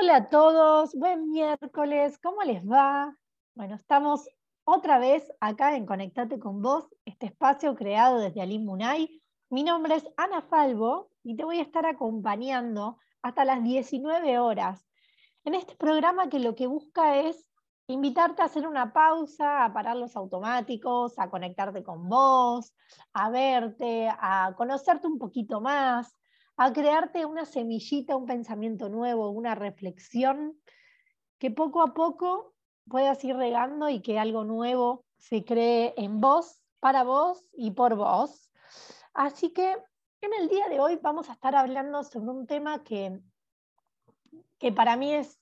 Hola a todos, buen miércoles, ¿cómo les va? Bueno, estamos otra vez acá en Conectate con Vos, este espacio creado desde Alim Munay. Mi nombre es Ana Falvo y te voy a estar acompañando hasta las 19 horas en este programa que lo que busca es invitarte a hacer una pausa, a parar los automáticos, a conectarte con vos, a verte, a conocerte un poquito más, a crearte una semillita, un pensamiento nuevo, una reflexión, que poco a poco puedas ir regando y que algo nuevo se cree en vos, para vos y por vos. Así que en el día de hoy vamos a estar hablando sobre un tema que, que para mí es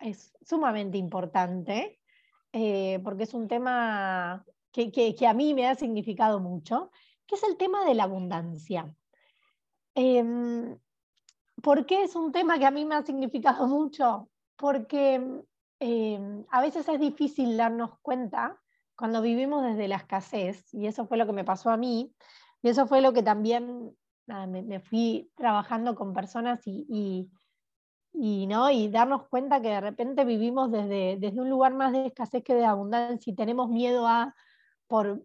es sumamente importante, eh, porque es un tema que, a mí me ha significado mucho, que es el tema de la abundancia. Em, ¿Por qué es un tema que a mí me ha significado mucho? Porque em, a veces es difícil darnos cuenta cuando vivimos desde la escasez, y eso fue lo que me pasó a mí, y eso fue lo que también me, fui trabajando con personas y y, ¿no? y darnos cuenta que de repente vivimos desde, desde un lugar más de escasez que de abundancia y tenemos miedo a, por,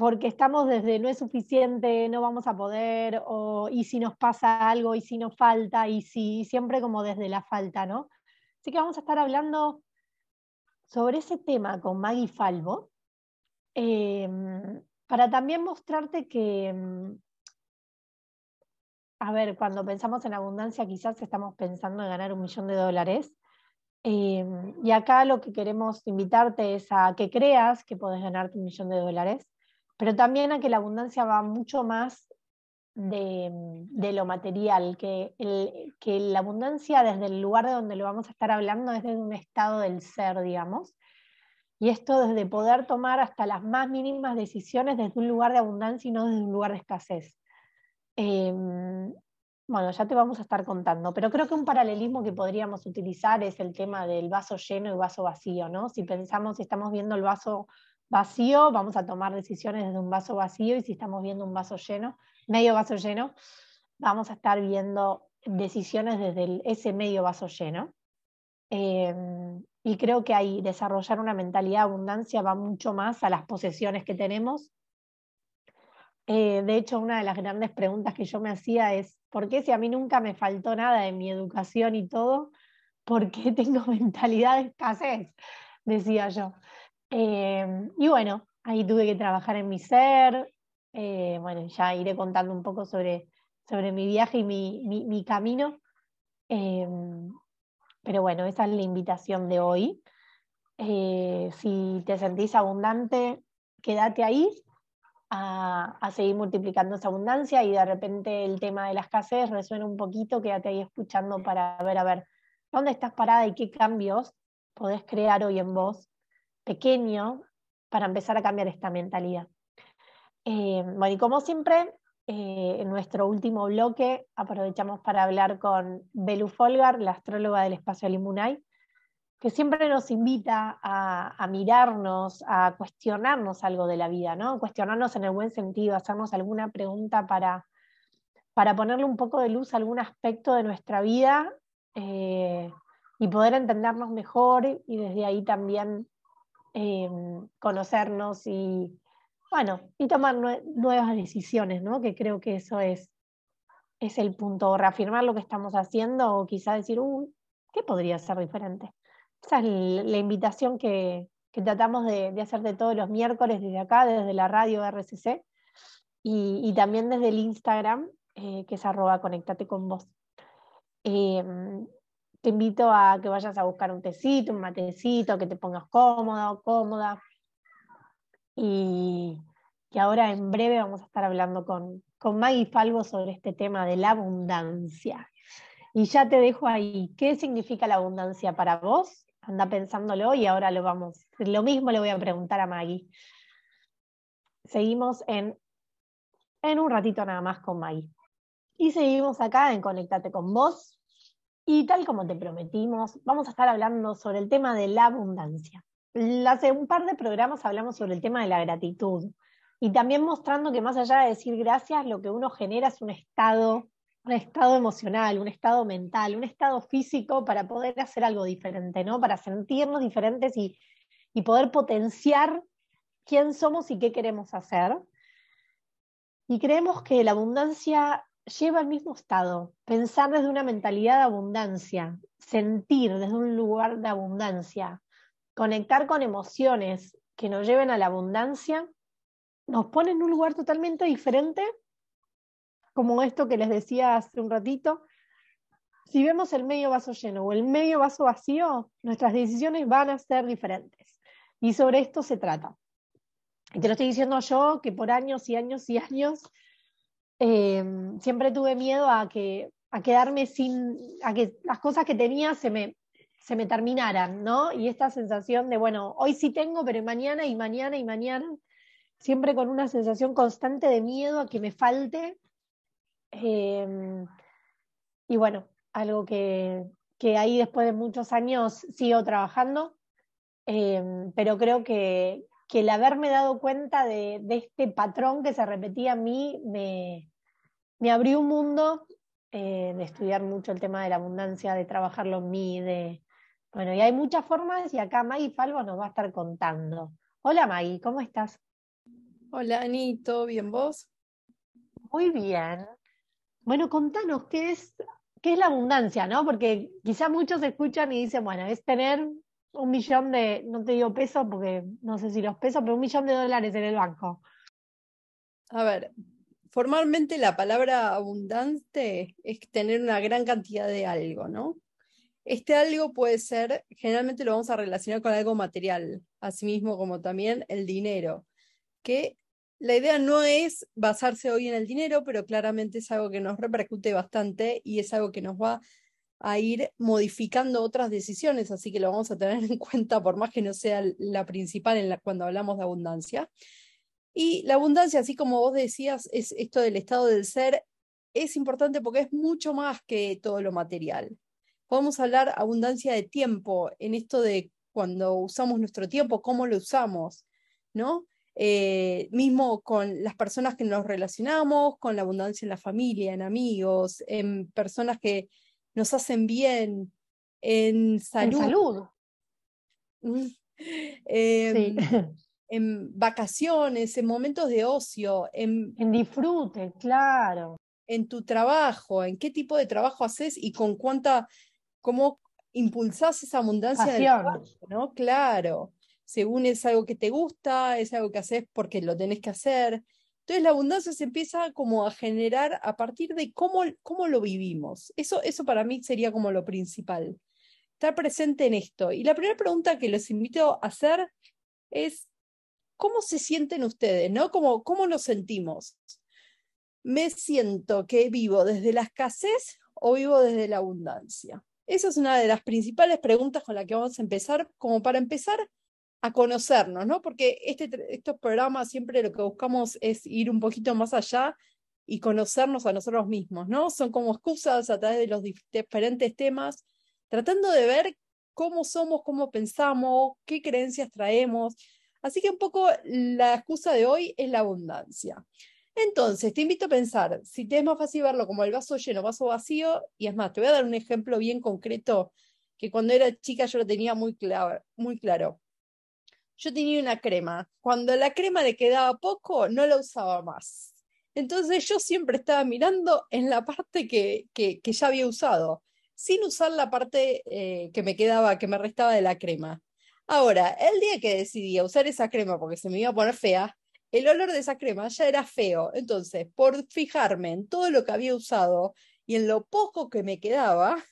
porque estamos desde no es suficiente, no vamos a poder, o y si nos pasa algo, y si nos falta, y si siempre como desde la falta, ¿no? Así que vamos a estar hablando sobre ese tema con Maggie Falvo, em, para también mostrarte que, em, a ver, cuando pensamos en abundancia quizás estamos pensando en ganar un millón de dólares. Eh, y acá lo que queremos invitarte es a que creas que puedes ganarte un millón de dólares, pero también a que la abundancia va mucho más de, lo material, que, que la abundancia desde el lugar de donde lo vamos a estar hablando es desde un estado del ser, digamos. Y esto desde poder tomar hasta las más mínimas decisiones desde un lugar de abundancia y no desde un lugar de escasez. Em, bueno, ya te vamos a estar contando, pero creo que un paralelismo que podríamos utilizar es el tema del vaso lleno y vaso vacío, ¿no? Si pensamos, si estamos viendo el vaso vacío, vamos a tomar decisiones desde un vaso vacío y si estamos viendo un vaso lleno, medio vaso lleno, vamos a estar viendo decisiones desde ese medio vaso lleno. Em, y creo que ahí desarrollar una mentalidad de abundancia va mucho más a las posesiones que tenemos eh, de hecho, una de las grandes preguntas que yo me hacía es, ¿por qué si a mí nunca me faltó nada en mi educación y todo, ¿por qué tengo mentalidad de escasez? Decía yo. Eh, y bueno, ahí tuve que trabajar en mi ser. Eh, bueno, ya iré contando un poco sobre, sobre mi viaje y mi, mi camino. pero bueno, esa es la invitación de hoy. si te sentís abundante, quédate ahí a, seguir multiplicando esa abundancia y de repente el tema de la escasez resuena un poquito, quédate ahí escuchando para ver, a ver, dónde estás parada y qué cambios podés crear hoy en vos, pequeño, para empezar a cambiar esta mentalidad. Eh, bueno, y como siempre, eh, en nuestro último bloque aprovechamos para hablar con Belu Folgar, la astróloga del espacio Limunay, que siempre nos invita a, mirarnos, a cuestionarnos algo de la vida, ¿no? Cuestionarnos en el buen sentido, hacernos alguna pregunta para, para ponerle un poco de luz a algún aspecto de nuestra vida eh, y poder entendernos mejor y desde ahí también em, conocernos y, bueno, y tomar nuevas decisiones, ¿no? Que creo que eso es, es el punto, reafirmar lo que estamos haciendo o quizá decir, uh, ¿qué podría ser diferente? Esa es la invitación que, tratamos de, de todos los miércoles desde acá, desde la radio RCC, y, también desde el Instagram, eh, que es arroba conectate con vos. Em, te invito a que vayas a buscar un tecito, un matecito, que te pongas cómodo, cómoda. Y que ahora en breve vamos a estar hablando con, con Maggie Falvo sobre este tema de la abundancia. Y ya te dejo ahí, ¿qué significa la abundancia para vos? anda pensándolo y ahora lo vamos. Lo mismo le voy a preguntar a Maggie. Seguimos en, en un ratito nada más con Maggie. Y seguimos acá en Conectate con vos. Y tal como te prometimos, vamos a estar hablando sobre el tema de la abundancia. Hace un par de programas hablamos sobre el tema de la gratitud y también mostrando que más allá de decir gracias, lo que uno genera es un estado un estado emocional, un estado mental, un estado físico para poder hacer algo diferente, ¿no? Para sentirnos diferentes y, y poder potenciar quién somos y qué queremos hacer. Y creemos que la abundancia lleva al mismo estado, pensar desde una mentalidad de abundancia, sentir desde un lugar de abundancia, conectar con emociones que nos lleven a la abundancia, nos pone en un lugar totalmente diferente, como esto que les decía hace un ratito. Si vemos el medio vaso lleno o el medio vaso vacío, nuestras decisiones van a ser diferentes. Y sobre esto se trata. Y te lo estoy diciendo yo, que por años y años y años eh, siempre tuve miedo a, que, a quedarme sin, a que las cosas que tenía se me, se me terminaran, ¿no? Y esta sensación de, bueno, hoy sí tengo, pero mañana y mañana y mañana, siempre con una sensación constante de miedo a que me falte. Em, y bueno, algo que, que, ahí después de muchos años sigo trabajando, em, pero creo que, que, el haberme dado cuenta de, de, este patrón que se repetía a mí me, me abrió un mundo eh, de estudiar mucho el tema de la abundancia, de trabajarlo en mí, de... Bueno, y hay muchas formas y acá Maggie Falvo nos va a estar contando. Hola Maggie, ¿cómo estás? Hola Anito, ¿bien vos? Muy bien. Bueno, contanos, ¿qué es, qué es la abundancia, no? Porque quizá muchos escuchan y dicen, bueno, es tener un millón de, no te digo pesos porque no sé si los pesos, pero un millón de dólares en el banco. A ver, formalmente la palabra abundante es tener una gran cantidad de algo, ¿no? Este algo puede ser, generalmente lo vamos a relacionar con algo material, asimismo como también el dinero, que la idea no es basarse hoy en el dinero, pero claramente es algo que nos repercute bastante y es algo que nos va a ir modificando otras decisiones, así que lo vamos a tener en cuenta por más que no sea la principal cuando hablamos de abundancia. Y la abundancia, así como vos decías, es esto del estado del ser, es importante porque es mucho más que todo lo material. Podemos hablar abundancia de tiempo, en esto de cuando usamos nuestro tiempo, cómo lo usamos, ¿no? Eh, mismo con las personas que nos relacionamos, con la abundancia en la familia, en amigos, en personas que nos hacen bien, en salud. En salud. eh, sí. en vacaciones, en momentos de ocio, en, en disfrute, claro. En tu trabajo, en qué tipo de trabajo haces y con cuánta, cómo impulsás esa abundancia del trabajo, ¿no? Claro. Según es algo que te gusta, es algo que haces porque lo tenés que hacer. Entonces la abundancia se empieza como a generar a partir de cómo, cómo lo vivimos. Eso, eso para mí sería como lo principal. Estar presente en esto. Y la primera pregunta que los invito a hacer es, ¿Cómo se sienten ustedes? ¿no? ¿Cómo, ¿Cómo lo sentimos? ¿Me siento que vivo desde la escasez o vivo desde la abundancia? Esa es una de las principales preguntas con las que vamos a empezar, como para empezar a conocernos, ¿no? Porque este, estos programas siempre lo que buscamos es ir un poquito más allá y conocernos a nosotros mismos, ¿no? Son como excusas a través de los diferentes temas, tratando de ver cómo somos, cómo pensamos, qué creencias traemos, Así que un poco la excusa de hoy es la abundancia. Entonces, te invito a pensar, si te es más fácil verlo como el vaso lleno, vaso vacío, y es más, te voy a dar un ejemplo bien concreto que cuando era chica yo lo tenía muy claro. Muy claro. Yo tenía una crema. Cuando la crema le quedaba poco, no la usaba más. Entonces yo siempre estaba mirando en la parte que, que, ya había usado, sin usar la parte eh, que me quedaba, que me restaba de la crema. Ahora, el día que decidí usar esa crema porque se me iba a poner fea, el olor de esa crema ya era feo. Entonces, por fijarme en todo lo que había usado y en lo poco que me quedaba,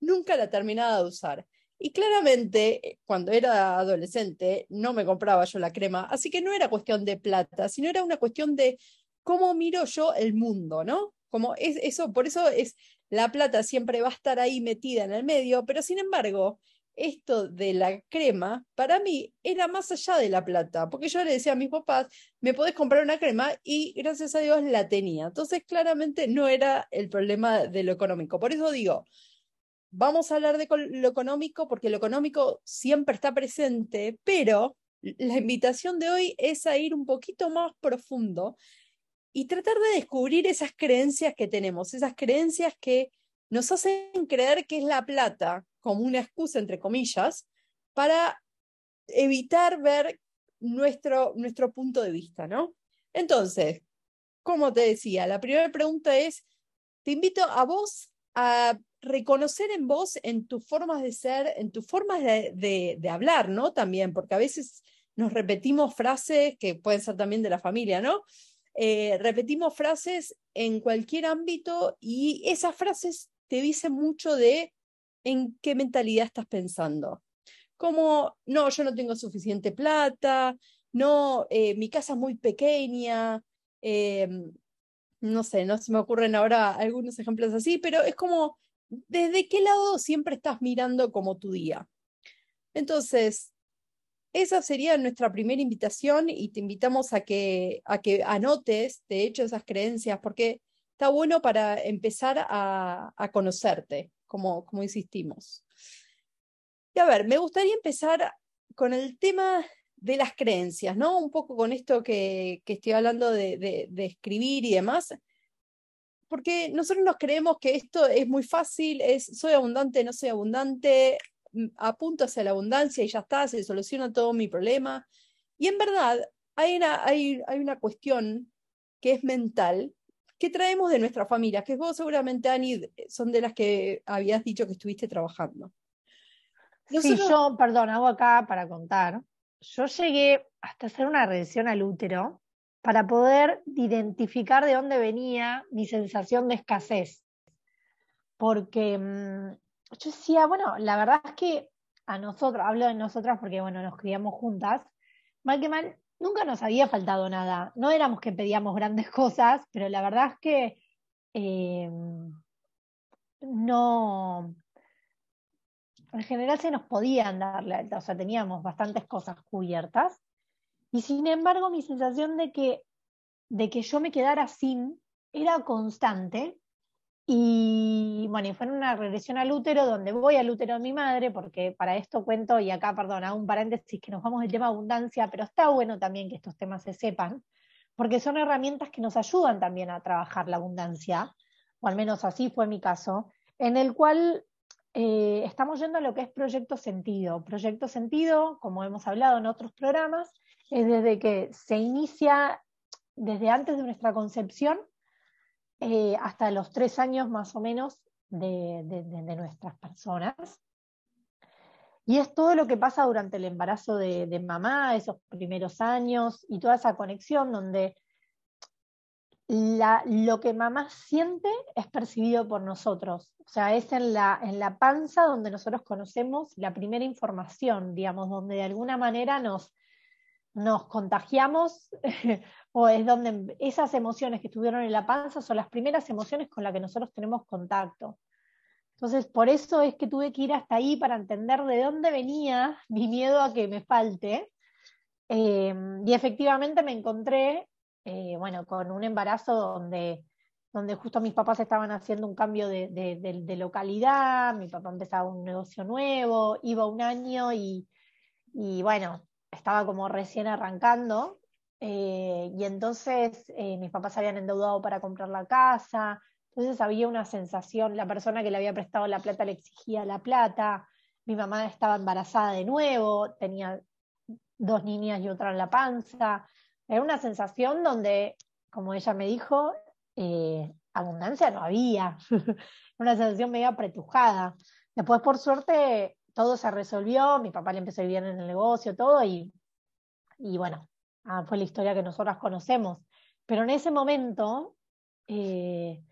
nunca la terminaba de usar. Y claramente, eh, cuando era adolescente, no me compraba yo la crema, así que no era cuestión de plata, sino era una cuestión de cómo miro yo el mundo, ¿no? Como es eso, por eso es la plata siempre va a estar ahí metida en el medio, pero sin embargo, esto de la crema, para mí era más allá de la plata, porque yo le decía a mis papás, me podés comprar una crema y gracias a Dios la tenía. Entonces, claramente no era el problema de lo económico. Por eso digo, vamos a hablar de lo económico, porque lo económico siempre está presente, pero la invitación de hoy es a ir un poquito más profundo y tratar de descubrir esas creencias que tenemos, esas creencias que nos hacen creer que es la plata como una excusa, entre comillas, para evitar ver nuestro, nuestro punto de vista, ¿no? Entonces, como te decía, la primera pregunta es, te invito a vos a reconocer en vos, en tus formas de ser, en tus formas de, de, hablar, ¿no? También, porque a veces nos repetimos frases que pueden ser también de la familia, ¿no? Eh, repetimos frases en cualquier ámbito y esas frases te dicen mucho de en qué mentalidad estás pensando. Como, no, yo no tengo suficiente plata, no, eh, mi casa es muy pequeña, em, no sé, no se me ocurren ahora algunos ejemplos así, pero es como, ¿desde qué lado siempre estás mirando como tu día? Entonces, esa sería nuestra primera invitación y te invitamos a que, a que anotes, de hecho, esas creencias, porque está bueno para empezar a, a conocerte, como, como insistimos. Y a ver, me gustaría empezar con el tema de las creencias, ¿no? Un poco con esto que, que estoy hablando de, escribir y demás, porque nosotros nos creemos que esto es muy fácil, es soy abundante, no soy abundante, mm, apunto hacia la abundancia y ya está, se soluciona todo mi problema. Y en verdad hay una, hay, hay una cuestión que es mental, que traemos de nuestra familia, que vos seguramente, Ani, son de las que habías dicho que estuviste trabajando. Sí, yo, perdón, hago acá para contar. Yo llegué hasta hacer una regresión al útero para poder identificar de dónde venía mi sensación de escasez. Porque mm, yo decía, bueno, la verdad es que a nosotros, hablo de nosotras porque, bueno, nos criamos juntas, mal que mal, nunca nos había faltado nada. No éramos que pedíamos grandes cosas, pero la verdad es que eh, no, en general se nos podían darle, o sea, teníamos bastantes cosas cubiertas. Y sin embargo, mi sensación de que, de que yo me quedara sin era constante. Y bueno, y fue en una regresión al útero, donde voy al útero de mi madre, porque para esto cuento, y acá, perdón, hago un paréntesis que nos vamos del tema abundancia, pero está bueno también que estos temas se sepan, porque son herramientas que nos ayudan también a trabajar la abundancia, o al menos así fue mi caso, en el cual eh, estamos yendo a lo que es proyecto sentido. Proyecto sentido, como hemos hablado en otros programas, es desde que se inicia, desde antes de nuestra concepción, eh, hasta los tres años más o menos de, nuestras personas. Y es todo lo que pasa durante el embarazo de, mamá, esos primeros años y toda esa conexión donde lo que mamá siente es percibido por nosotros. O sea, es en la, en la panza donde nosotros conocemos la primera información, digamos, donde de alguna manera nos, nos contagiamos o es donde esas emociones que estuvieron en la panza son las primeras emociones con las que nosotros tenemos contacto. Entonces, por eso es que tuve que ir hasta ahí para entender de dónde venía mi miedo a que me falte. Eh, y efectivamente me encontré eh, bueno, con un embarazo donde, donde justo mis papás estaban haciendo un cambio de, de, localidad, mi papá empezaba un negocio nuevo, iba un año y, y bueno, estaba como recién arrancando. Eh, y entonces eh, mis papás habían endeudado para comprar la casa, entonces había una sensación, la persona que le había prestado la plata le exigía la plata, mi mamá estaba embarazada de nuevo, tenía dos niñas y otra en la panza, era una sensación donde, como ella me dijo, eh, abundancia no había. una sensación medio apretujada. Después, por suerte, todo se resolvió, mi papá le empezó a vivir en el negocio, todo, y, y bueno, ah, fue la historia que nosotras conocemos. Pero en ese momento, eh,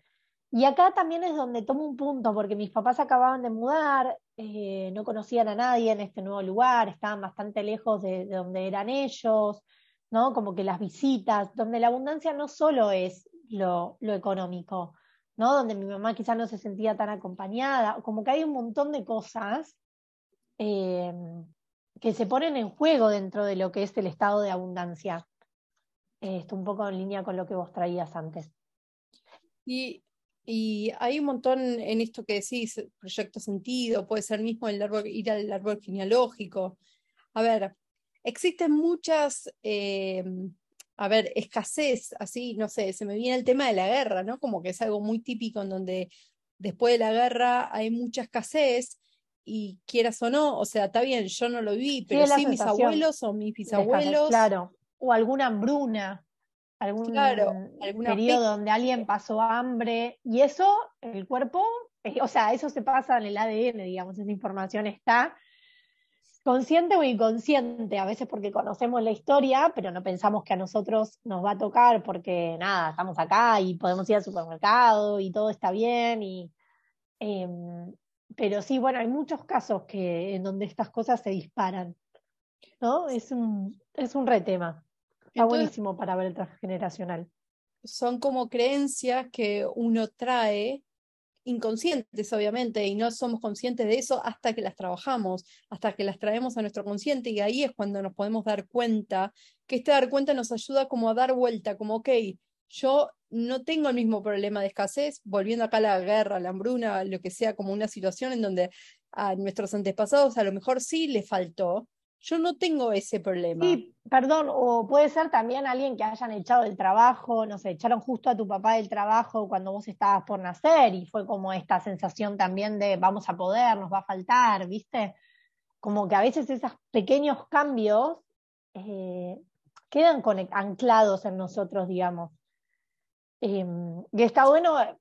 y acá también es donde tomo un punto, porque mis papás acababan de mudar, eh, no conocían a nadie en este nuevo lugar, estaban bastante lejos de donde eran ellos, ¿no? Como que las visitas, donde la abundancia no solo es lo, económico, ¿no? Donde mi mamá quizás no se sentía tan acompañada, como que hay un montón de cosas eh, que se ponen en juego dentro de lo que es el estado de abundancia. esto un poco en línea con lo que vos traías antes. Y, y, hay un montón en esto que decís, proyecto sentido, puede ser mismo el árbol, ir al árbol genealógico. A ver, Existen muchas, eh, a ver, escasez, así, no sé, se me viene el tema de la guerra, ¿no? Como que es algo muy típico en donde después de la guerra hay mucha escasez y quieras o no, o sea, está bien, yo no lo vi, pero sí, mis abuelos o mis bisabuelos. Claro, o alguna hambruna, algún claro, periodo donde alguien pasó hambre, y eso, el cuerpo, eh, o sea, eso se pasa en el ADN, digamos, esa información está consciente o inconsciente, a veces porque conocemos la historia, pero no pensamos que a nosotros nos va a tocar porque nada, estamos acá y podemos ir al supermercado y todo está bien. Y, em, pero sí, bueno, hay muchos casos que, en donde estas cosas se disparan. ¿no? Es un, es un retema. Está buenísimo para ver el transgeneracional. Son como creencias que uno trae inconscientes, obviamente, y no somos conscientes de eso hasta que las trabajamos, hasta que las traemos a nuestro consciente, y ahí es cuando nos podemos dar cuenta, que este dar cuenta nos ayuda como a dar vuelta, como, ok, yo no tengo el mismo problema de escasez, volviendo acá a la guerra, la hambruna, lo que sea, como una situación en donde a nuestros antepasados a lo mejor sí le faltó, yo no tengo ese problema. Sí, perdón, o puede ser también alguien que hayan echado del trabajo, no sé, echaron justo a tu papá del trabajo cuando vos estabas por nacer y fue como esta sensación también de vamos a poder, nos va a faltar, ¿viste? Como que a veces esos pequeños cambios eh, quedan anclados en nosotros, digamos. Em, y está bueno eh,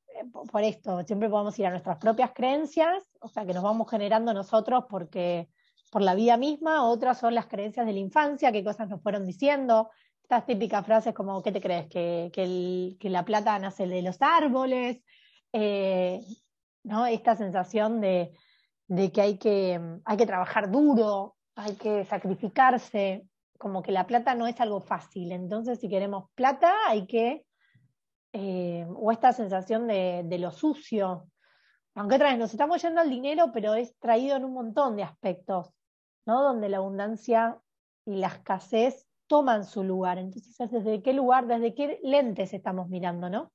por esto, siempre podemos ir a nuestras propias creencias, o sea, que nos vamos generando nosotros porque por la vida misma, otras son las creencias de la infancia, qué cosas nos fueron diciendo. Estas típicas frases como, ¿qué te crees? Que, la plata nace de los árboles, eh, ¿no? Esta sensación de, que, hay que hay que trabajar duro, hay que sacrificarse, como que la plata no es algo fácil. Entonces, si queremos plata, hay que... Eh, o esta sensación de, lo sucio, aunque otra vez nos estamos yendo al dinero, pero es traído en un montón de aspectos. ¿no? Donde la abundancia y la escasez toman su lugar. Entonces, ¿desde qué lugar, desde qué lentes estamos mirando, no?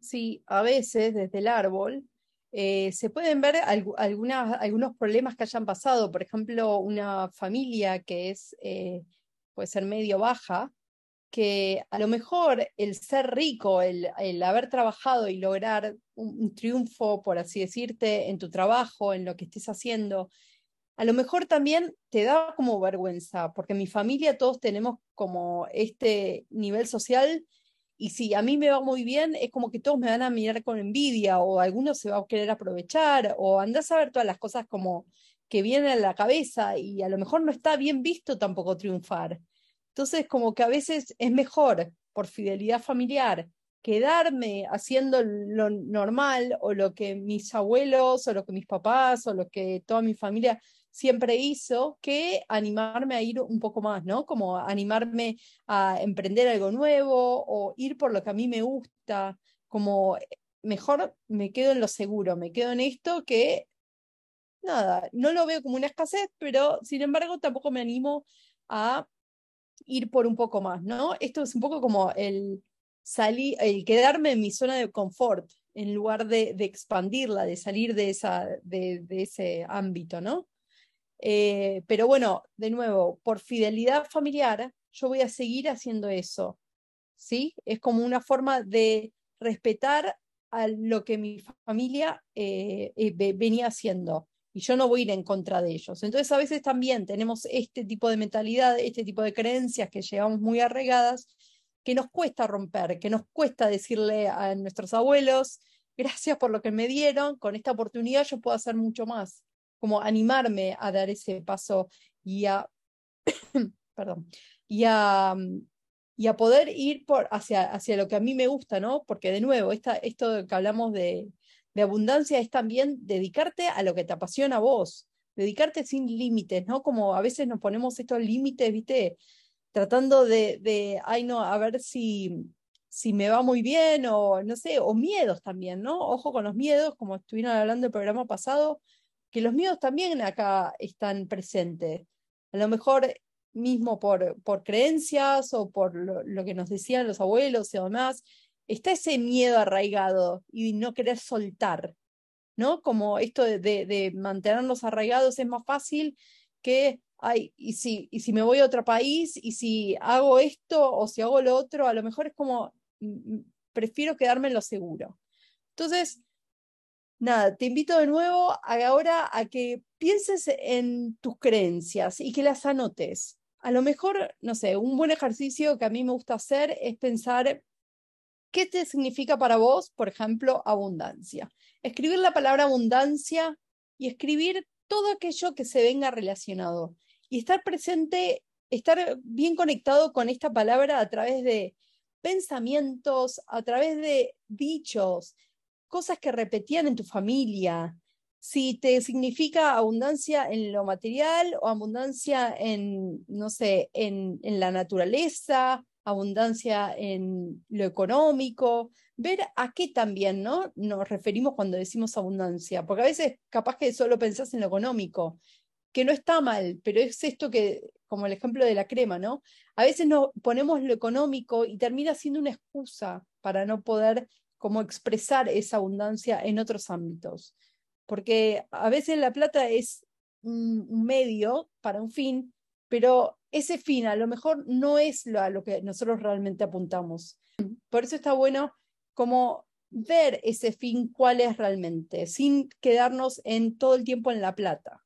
Sí, a veces desde el árbol eh, se pueden ver algunos problemas que hayan pasado. Por ejemplo, una familia que es, eh, puede ser medio baja, que a lo mejor el ser rico, el, haber trabajado y lograr un, triunfo, por así decirte, en tu trabajo, en lo que estés haciendo, a lo mejor también te da como vergüenza, porque mi familia todos tenemos como este nivel social y si a mí me va muy bien, es como que todos me van a mirar con envidia o algunos se va a querer aprovechar o andás a ver todas las cosas como que vienen a la cabeza y a lo mejor no está bien visto tampoco triunfar. Entonces, como que a veces es mejor, por fidelidad familiar, quedarme haciendo lo normal o lo que mis abuelos o lo que mis papás o lo que toda mi familia siempre hizo que animarme a ir un poco más, ¿no? Como animarme a emprender algo nuevo o ir por lo que a mí me gusta, como eh, mejor me quedo en lo seguro, me quedo en esto que, nada, no lo veo como una escasez, pero sin embargo tampoco me animo a ir por un poco más, ¿no? Esto es un poco como el salir, el quedarme en mi zona de confort en lugar de, expandirla, de salir de, esa, de ese ámbito, ¿no? Eh, pero bueno, de nuevo, por fidelidad familiar, yo voy a seguir haciendo eso. ¿Sí? Es como una forma de respetar a lo que mi familia eh, eh, venía haciendo. Y yo no voy a ir en contra de ellos. Entonces, a veces también tenemos este tipo de mentalidad, este tipo de creencias que llevamos muy arraigadas, que nos cuesta romper, que nos cuesta decirle a nuestros abuelos, gracias por lo que me dieron, con esta oportunidad yo puedo hacer mucho más como animarme a dar ese paso y a, perdón, y a, y a poder ir por, hacia, hacia lo que a mí me gusta, ¿no? Porque de nuevo, esta, esto que hablamos de, de abundancia es también dedicarte a lo que te apasiona a vos, dedicarte sin límites, ¿no? Como a veces nos ponemos estos límites, ¿viste? Tratando de, ay no, a ver si, si me va muy bien o no sé, o miedos también, ¿no? Ojo con los miedos, como estuvieron hablando el programa pasado, que los miedos también acá están presentes. A lo mejor mismo por, por creencias o por lo, que nos decían los abuelos y demás, está ese miedo arraigado y no querer soltar, ¿no? Como esto de, mantenernos arraigados es más fácil que ay, y si, y si me voy a otro país, y si hago esto o si hago lo otro, a lo mejor es como, mm, mm, prefiero quedarme en lo seguro. Entonces, nada, te invito de nuevo ahora a que pienses en tus creencias y que las anotes. A lo mejor, no sé, un buen ejercicio que a mí me gusta hacer es pensar qué te significa para vos, por ejemplo, abundancia. Escribir la palabra abundancia y escribir todo aquello que se venga relacionado y estar presente, estar bien conectado con esta palabra a través de pensamientos, a través de dichos, cosas que repetían en tu familia, si te significa abundancia en lo material o abundancia en, no sé, en, en la naturaleza, abundancia en lo económico, ver a qué también ¿no? nos referimos cuando decimos abundancia, porque a veces capaz que solo pensás en lo económico, que no está mal, pero es esto que, como el ejemplo de la crema, ¿no? A veces nos ponemos lo económico y termina siendo una excusa para no poder como expresar esa abundancia en otros ámbitos. Porque a veces la plata es un medio para un fin, pero ese fin a lo mejor no es lo, a lo que nosotros realmente apuntamos. Por eso está bueno como ver ese fin cuál es realmente, sin quedarnos en todo el tiempo en la plata.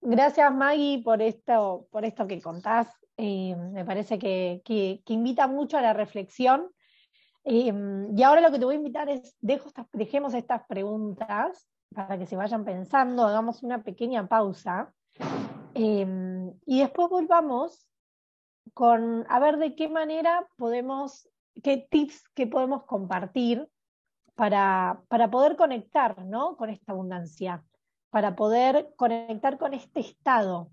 Gracias Maggie por esto, por esto que contás. Eh, me parece que, que, invita mucho a la reflexión. Eh, y ahora lo que te voy a invitar es, dejemos estas preguntas para que se vayan pensando, hagamos una pequeña pausa eh, y después volvamos con a ver de qué manera podemos, qué tips que podemos compartir para, para poder conectar ¿no? con esta abundancia para poder conectar con este estado,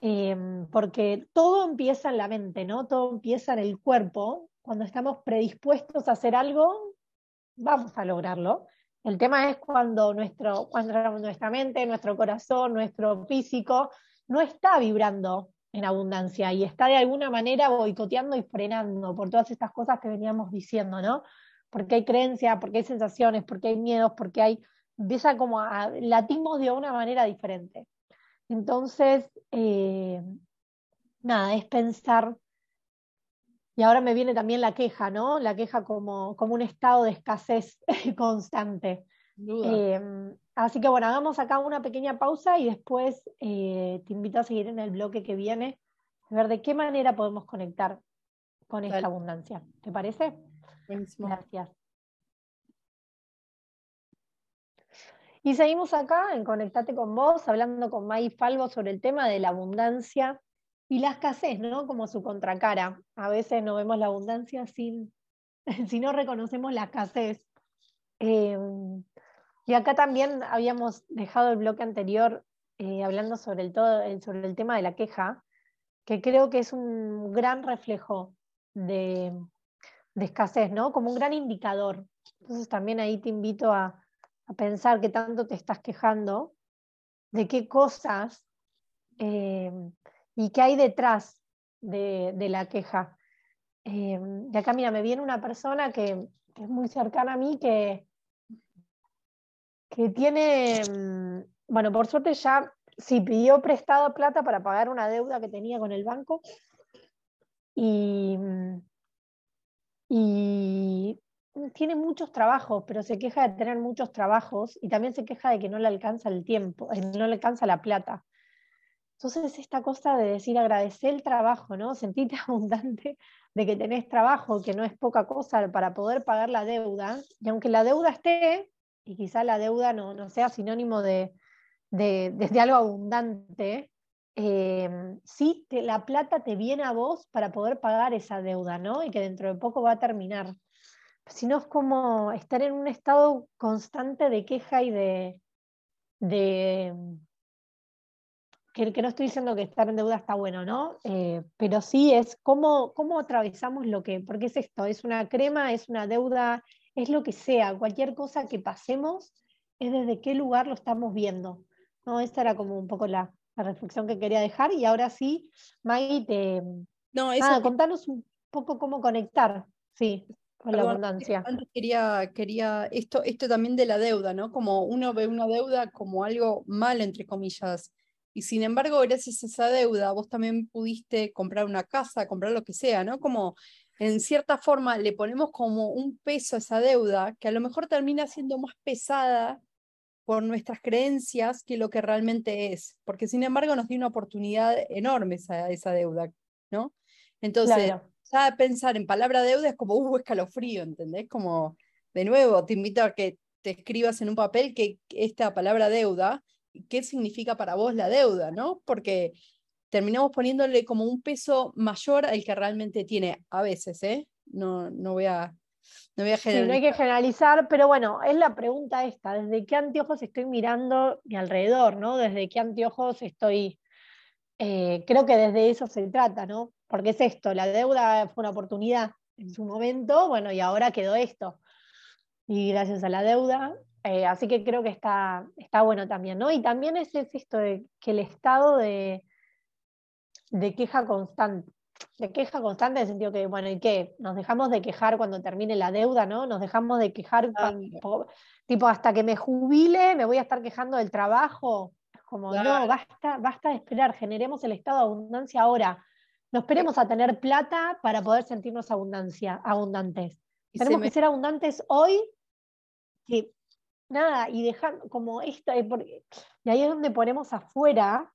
em, porque todo empieza en la mente, ¿no? Todo empieza en el cuerpo. Cuando estamos predispuestos a hacer algo, vamos a lograrlo. El tema es cuando, nuestro, cuando nuestra mente, nuestro corazón, nuestro físico no está vibrando en abundancia y está de alguna manera boicoteando y frenando por todas estas cosas que veníamos diciendo, ¿no? Porque hay creencias, porque hay sensaciones, porque hay miedos, porque hay empieza como a latimos de una manera diferente. Entonces, eh, nada, es pensar, y ahora me viene también la queja, ¿no? La queja como, como un estado de escasez constante. Así que bueno, hagamos acá una pequeña pausa y después eh, te invito a seguir en el bloque que viene, a ver de qué manera podemos conectar con esta abundancia. ¿Te parece? Gracias. Y seguimos acá en Conectate con vos, hablando con May Falvo sobre el tema de la abundancia y la escasez, ¿no? Como su contracara. A veces no vemos la abundancia sin, si no reconocemos la escasez. Em, y acá también habíamos dejado el bloque anterior eh, hablando sobre el, todo, sobre el tema de la queja, que creo que es un gran reflejo de, de escasez, ¿no? Como un gran indicador. Entonces también ahí te invito a, a pensar que tanto te estás quejando, de qué cosas eh, y qué hay detrás de, la queja. Eh, y acá, mira, me viene una persona que, es muy cercana a mí, que, que tiene, mm, bueno, por suerte ya sí pidió prestado plata para pagar una deuda que tenía con el banco. Y, mm, y tiene muchos trabajos, pero se queja de tener muchos trabajos y también se queja de que no le alcanza el tiempo, eh, no le alcanza la plata. Entonces, esta cosa de decir agradecer el trabajo, ¿no? Sentirte abundante de que tenés trabajo, que no es poca cosa para poder pagar la deuda, y aunque la deuda esté, y quizá la deuda no, no sea sinónimo de, de, algo abundante, eh, sí, la plata te viene a vos para poder pagar esa deuda, ¿no? Y que dentro de poco va a terminar sino es como estar en un estado constante de queja y de, de que, no estoy diciendo que estar en deuda está bueno, ¿no? Eh, pero sí es cómo, cómo atravesamos lo que, porque es esto, es una crema, es una deuda, es lo que sea, cualquier cosa que pasemos, es desde qué lugar lo estamos viendo. ¿no? Esta era como un poco la, reflexión que quería dejar y ahora sí, Maggie, te... No, contanos un poco cómo conectar, sí con la abundancia. Antes quería, quería esto, esto también de la deuda, ¿no? Como uno ve una deuda como algo mal, entre comillas, y sin embargo, gracias a esa deuda, vos también pudiste comprar una casa, comprar lo que sea, ¿no? Como en cierta forma le ponemos como un peso a esa deuda que a lo mejor termina siendo más pesada por nuestras creencias que lo que realmente es, porque sin embargo nos dio una oportunidad enorme esa, esa deuda, ¿no? Entonces, ya pensar en palabra deuda es como, uh, escalofrío, ¿entendés? Como, de nuevo, te invito a que te escribas en un papel que esta palabra deuda, qué significa para vos la deuda, ¿no? Porque terminamos poniéndole como un peso mayor al que realmente tiene a veces, ¿eh? No, no voy a... No, voy a generalizar. no hay que generalizar, pero bueno, es la pregunta esta, ¿desde qué anteojos estoy mirando mi alrededor, ¿no? ¿Desde qué anteojos estoy? Eh, creo que desde eso se trata, ¿no? Porque es esto, la deuda fue una oportunidad en su momento, bueno, y ahora quedó esto. Y gracias a la deuda, eh, así que creo que está, está bueno también, ¿no? Y también es, es esto de que el estado de, de queja constante. De queja constante en el sentido que, bueno, ¿y qué? Nos dejamos de quejar cuando termine la deuda, ¿no? Nos dejamos de quejar, tipo, hasta que me jubile, me voy a estar quejando del trabajo. Es como, no, basta, basta de esperar, generemos el estado de abundancia ahora. No esperemos a tener plata para poder sentirnos abundancia, abundantes. Tenemos que ser abundantes hoy, que nada, y dejar como esto, eh, y ahí es donde ponemos afuera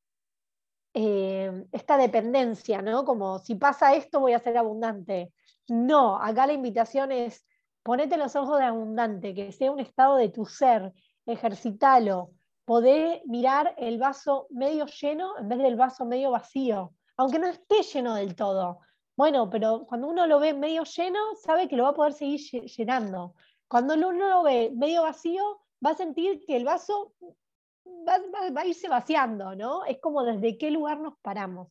eh, esta dependencia, ¿no? Como si pasa esto voy a ser abundante. No, acá la invitación es ponete los ojos de abundante, que sea un estado de tu ser, ejercitalo, poder mirar el vaso medio lleno en vez del vaso medio vacío, aunque no esté lleno del todo. Bueno, pero cuando uno lo ve medio lleno, sabe que lo va a poder seguir llenando. Cuando uno lo ve medio vacío, va a sentir que el vaso va, a irse vaciando, ¿no? Es como desde qué lugar nos paramos.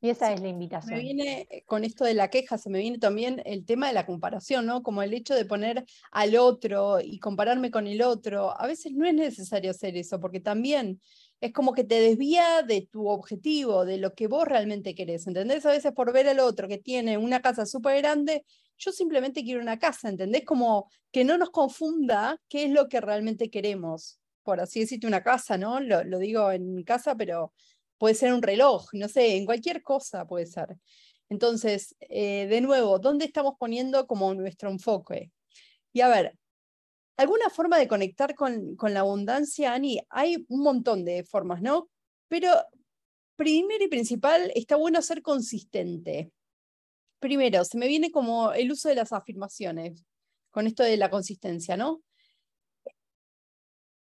Y esa es la invitación. Me viene eh, con esto de la queja, se me viene también el tema de la comparación, ¿no? Como el hecho de poner al otro y compararme con el otro. A veces no es necesario hacer eso, porque también es como que te desvía de tu objetivo, de lo que vos realmente querés, ¿entendés? A veces por ver al otro que tiene una casa súper grande, yo simplemente quiero una casa, ¿entendés? Como que no nos confunda qué es lo que realmente queremos por así decirte, una casa, ¿no? Lo, digo en casa, pero puede ser un reloj, no sé, en cualquier cosa puede ser. Entonces, eh, de nuevo, ¿dónde estamos poniendo como nuestro enfoque? Y a ver, ¿alguna forma de conectar con, con la abundancia, Ani? Hay un montón de formas, ¿no? Pero primero y principal, está bueno ser consistente. Primero, se me viene como el uso de las afirmaciones, con esto de la consistencia, ¿no?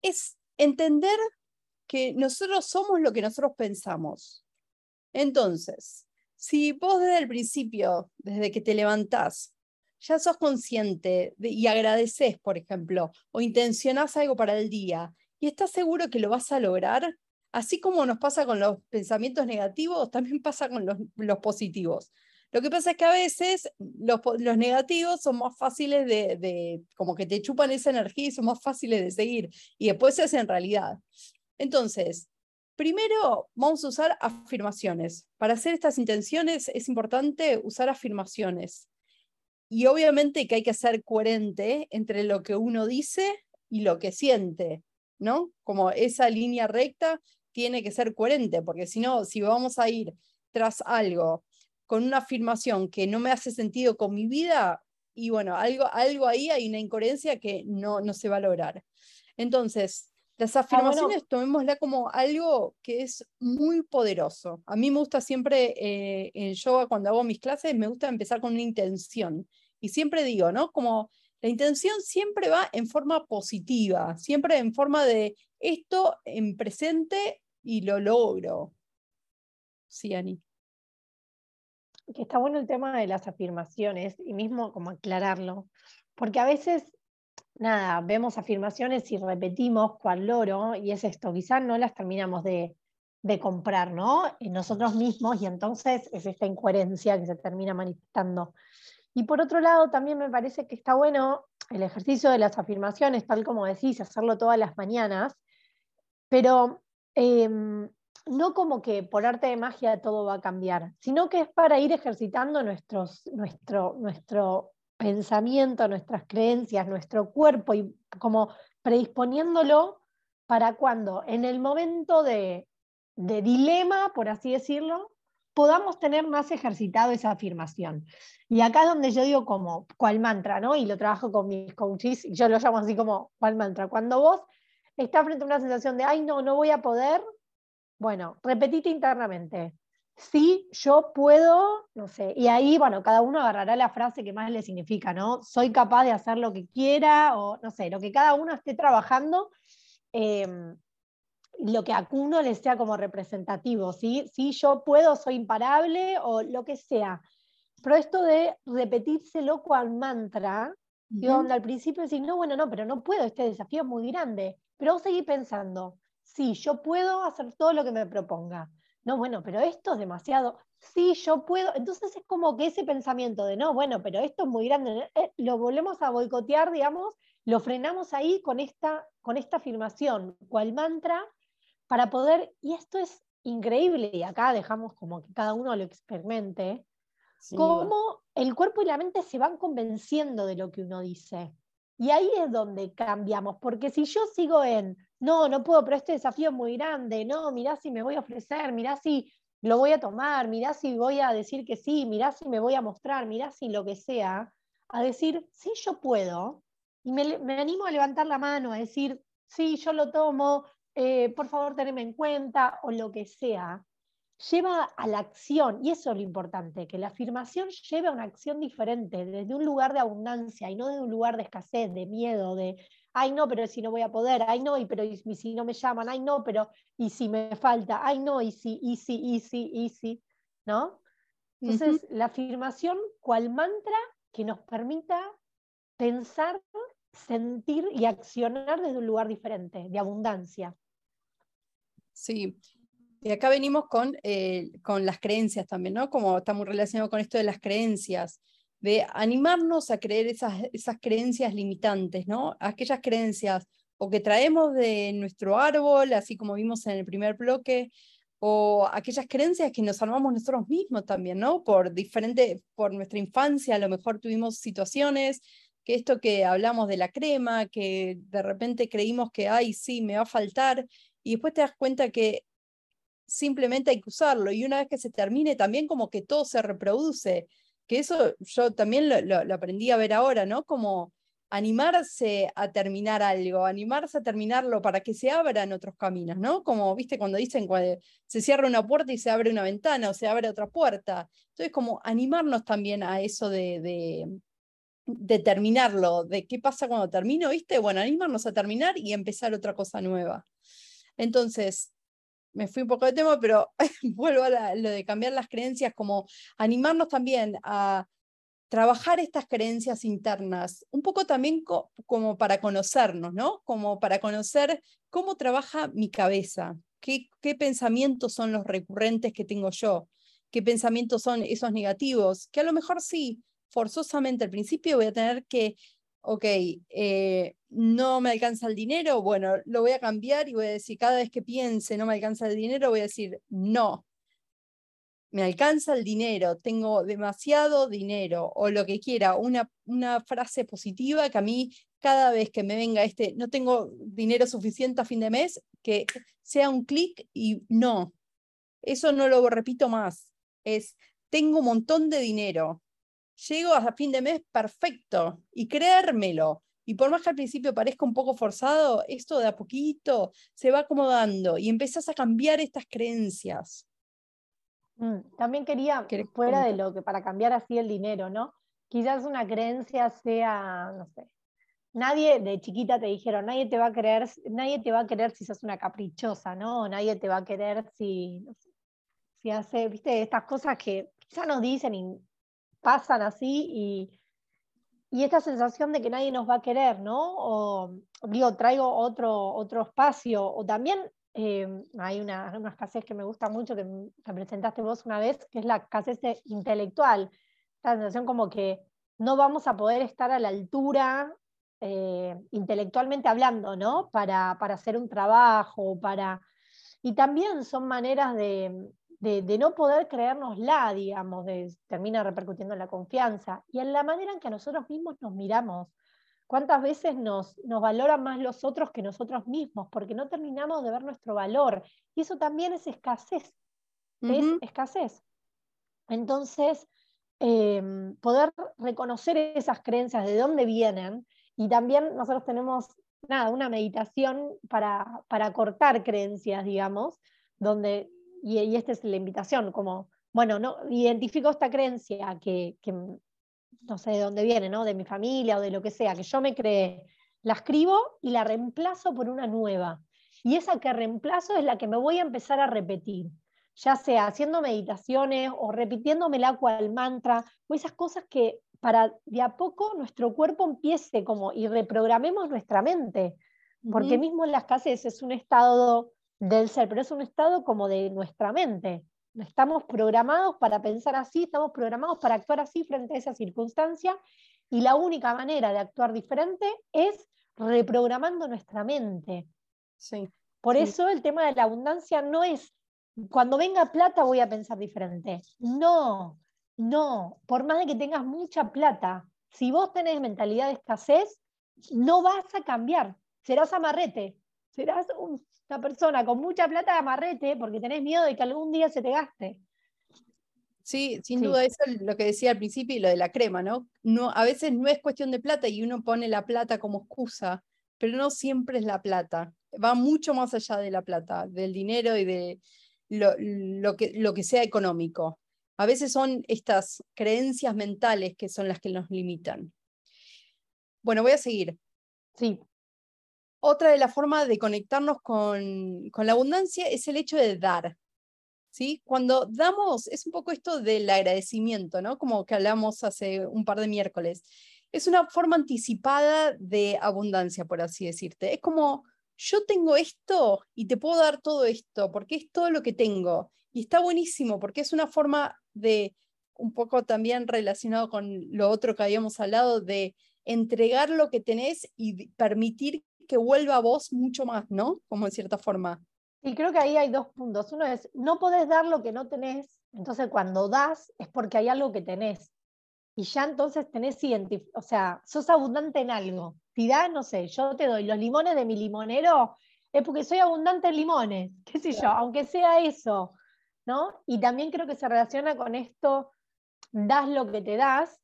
Es entender que nosotros somos lo que nosotros pensamos. Entonces, si vos desde el principio, desde que te levantás, ya sos consciente y agradeces, por ejemplo, o intencionás algo para el día y estás seguro que lo vas a lograr, así como nos pasa con los pensamientos negativos, también pasa con los positivos. Lo que pasa es que a veces los, negativos son más fáciles de, como que te chupan esa energía y son más fáciles de seguir. Y después se hacen realidad. Entonces, primero vamos a usar afirmaciones. Para hacer estas intenciones es importante usar afirmaciones. Y obviamente que hay que ser coherente entre lo que uno dice y lo que siente, ¿no? Como esa línea recta tiene que ser coherente, porque si no, si vamos a ir tras algo con una afirmación que no me hace sentido con mi vida, y bueno, algo, algo ahí hay una incoherencia que no, no se va a lograr. Entonces, las ah, afirmaciones tomémosla como algo que es muy poderoso. A mí me gusta siempre eh, en yoga, cuando hago mis clases, me gusta empezar con una intención. Y siempre digo, ¿no? Como la intención siempre va en forma positiva, siempre en forma de esto en presente y lo logro. Sí, Ani que está bueno el tema de las afirmaciones y mismo como aclararlo, porque a veces, nada, vemos afirmaciones y repetimos cual loro y es esto, quizás no las terminamos de, de comprar, ¿no? En nosotros mismos y entonces es esta incoherencia que se termina manifestando. Y por otro lado, también me parece que está bueno el ejercicio de las afirmaciones, tal como decís, hacerlo todas las mañanas, pero em, no como que por arte de magia todo va a cambiar, sino que es para ir ejercitando nuestro, nuestro pensamiento, nuestras creencias, nuestro cuerpo y como predisponiéndolo para cuando en el momento de de dilema, por así decirlo, podamos tener más ejercitado esa afirmación. Y acá es donde yo digo como, ¿cuál mantra? ¿no? Y lo trabajo con mis coaches, yo lo llamo así como, ¿cuál mantra? Cuando vos estás frente a una sensación de, ay, no, no voy a poder, bueno, repetite internamente. Sí, yo puedo, no sé, y ahí, bueno, cada uno agarrará la frase que más le significa, ¿no? Soy capaz de hacer lo que quiera, o no sé, lo que cada uno esté trabajando. Em, lo que a uno le sea como representativo, ¿sí? Si yo puedo, soy imparable o lo que sea. Pero esto de repetírselo cual mantra, donde al principio decís, no, bueno, no, pero no puedo, este desafío es muy grande. Pero vos seguís pensando, sí, yo puedo hacer todo lo que me proponga. No, bueno, pero esto es demasiado. Sí, yo puedo. Entonces es como que ese pensamiento de, no, bueno, pero esto es muy grande, eh, lo volvemos a boicotear, digamos, lo frenamos ahí con esta, con esta afirmación, cual mantra, para poder, y esto es increíble, y acá dejamos como que cada uno lo experimente, cómo el cuerpo y la mente se van convenciendo de lo que uno dice. Y ahí es donde cambiamos, porque si yo sigo en, no, no puedo, pero este desafío es muy grande, no, mirá si me voy a ofrecer, mirá si lo voy a tomar, mirá si voy a decir que sí, mirá si me voy a mostrar, mirá si lo que sea, a decir, sí, yo puedo, y me, animo a levantar la mano, a decir, sí, yo lo tomo, eh, por favor teneme en cuenta o lo que sea, lleva a la acción, y eso es lo importante, que la afirmación lleve a una acción diferente, desde un lugar de abundancia y no desde un lugar de escasez, de miedo, de, ay no, pero si no voy a poder, ay no, y pero y, si no me llaman, ay no, pero y si me falta, ay no, y si, y si, y si, y si, ¿no? Entonces, la afirmación, cual mantra que nos permita pensar, sentir y accionar desde un lugar diferente, de abundancia. Sí, y acá venimos con, eh, con las creencias también, ¿no? Como está muy relacionado con esto de las creencias, de animarnos a creer esas, esas creencias limitantes, ¿no? Aquellas creencias o que traemos de nuestro árbol, así como vimos en el primer bloque, o aquellas creencias que nos armamos nosotros mismos también, ¿no? Por diferente, por nuestra infancia, a lo mejor tuvimos situaciones que esto que hablamos de la crema, que de repente creímos que, ay, sí, me va a faltar, y después te das cuenta que simplemente hay que usarlo y una vez que se termine también como que todo se reproduce, que eso yo también lo, aprendí a ver ahora, ¿no? Como animarse a terminar algo, animarse a terminarlo para que se abran otros caminos, ¿no? Como, viste, cuando dicen cuando se cierra una puerta y se abre una ventana o se abre otra puerta. Entonces, como animarnos también a eso de, de, de terminarlo, de qué pasa cuando termino, ¿viste? Bueno, animarnos a terminar y empezar otra cosa nueva. Entonces, me fui un poco de tema, pero vuelvo a lo de cambiar las creencias, como animarnos también a trabajar estas creencias internas, un poco también como para conocernos, ¿no? Como para conocer cómo trabaja mi cabeza, qué, qué pensamientos son los recurrentes que tengo yo, qué pensamientos son esos negativos, que a lo mejor sí, forzosamente al principio voy a tener que ok, eh, no me alcanza el dinero, bueno, lo voy a cambiar y voy a decir, cada vez que piense no me alcanza el dinero, voy a decir, no, me alcanza el dinero, tengo demasiado dinero o lo que quiera, una, una frase positiva que a mí cada vez que me venga este, no tengo dinero suficiente a fin de mes, que sea un clic y no, eso no lo repito más, es, tengo un montón de dinero, llego a fin de mes perfecto y creérmelo. Y por más que al principio parezca un poco forzado, esto de a poquito se va acomodando y empezás a cambiar estas creencias. Mm, también quería, fuera de lo que para cambiar así el dinero, ¿no? Quizás una creencia sea, no sé, nadie de chiquita te dijeron, nadie te va a querer, nadie te va a querer si sos una caprichosa, ¿no? Nadie te va a querer si, si hace, viste, estas cosas que quizás nos dicen y pasan así y, y esta sensación de que nadie nos va a querer, ¿no? O digo, traigo otro, otro espacio, o también eh, hay una, una, escasez que me gusta mucho, que presentaste vos una vez, que es la escasez intelectual, esta sensación como que no vamos a poder estar a la altura eh, intelectualmente hablando, ¿no? Para, para hacer un trabajo, para... Y también son maneras de, de, no poder creérnosla, digamos, de, termina repercutiendo en la confianza y en la manera en que nosotros mismos nos miramos. cuántas veces nos, nos valoran más los otros que nosotros mismos, porque no terminamos de ver nuestro valor. Y eso también es escasez, es escasez. Entonces, em, poder reconocer esas creencias, de dónde vienen, y también nosotros tenemos, nada, una meditación para, para cortar creencias, digamos, donde, y, y esta es la invitación, como, bueno, no, identifico esta creencia que, que no sé de dónde viene, ¿no? De mi familia o de lo que sea, que yo me creé, la escribo y la reemplazo por una nueva. Y esa que reemplazo es la que me voy a empezar a repetir, ya sea haciendo meditaciones o repitiéndomela cual mantra, o esas cosas que para de a poco nuestro cuerpo empiece como y reprogramemos nuestra mente, porque mismo la escasez es un estado del ser, pero es un estado como de nuestra mente. Estamos programados para pensar así, estamos programados para actuar así frente a esa circunstancia y la única manera de actuar diferente es reprogramando nuestra mente. Sí, Por eso el tema de la abundancia no es, cuando venga plata voy a pensar diferente. No, no, por más de que tengas mucha plata, si vos tenés mentalidad de escasez, no vas a cambiar, serás amarrete, serás un persona con mucha plata de amarrete porque tenés miedo de que algún día se te gaste. Sí, sin duda, eso es lo que decía al principio y lo de la crema, ¿no? ¿no? A veces no es cuestión de plata y uno pone la plata como excusa, pero no siempre es la plata. Va mucho más allá de la plata, del dinero y de lo, que, lo que sea económico. A veces son estas creencias mentales que son las que nos limitan. Bueno, voy a seguir. Sí. Otra de las formas de conectarnos con, la abundancia es el hecho de dar. ¿sí? Cuando damos, es un poco esto del agradecimiento, ¿no? Como que hablamos hace un par de miércoles. Es una forma anticipada de abundancia, por así decirte. Es como, yo tengo esto y te puedo dar todo esto, porque es todo lo que tengo. Y está buenísimo, porque es una forma de, un poco también relacionado con lo otro que habíamos hablado, de entregar lo que tenés y permitir que vuelva a vos mucho más, ¿no? Como en cierta forma. Y creo que ahí hay dos puntos. Uno es, no podés dar lo que no tenés, entonces cuando das es porque hay algo que tenés. Y ya entonces tenés o sea, sos abundante en algo. Si das, no sé, yo te doy los limones de mi limonero, es porque soy abundante en limones, qué sé yo, aunque sea eso, ¿no? Y también creo que se relaciona con esto, das lo que te das,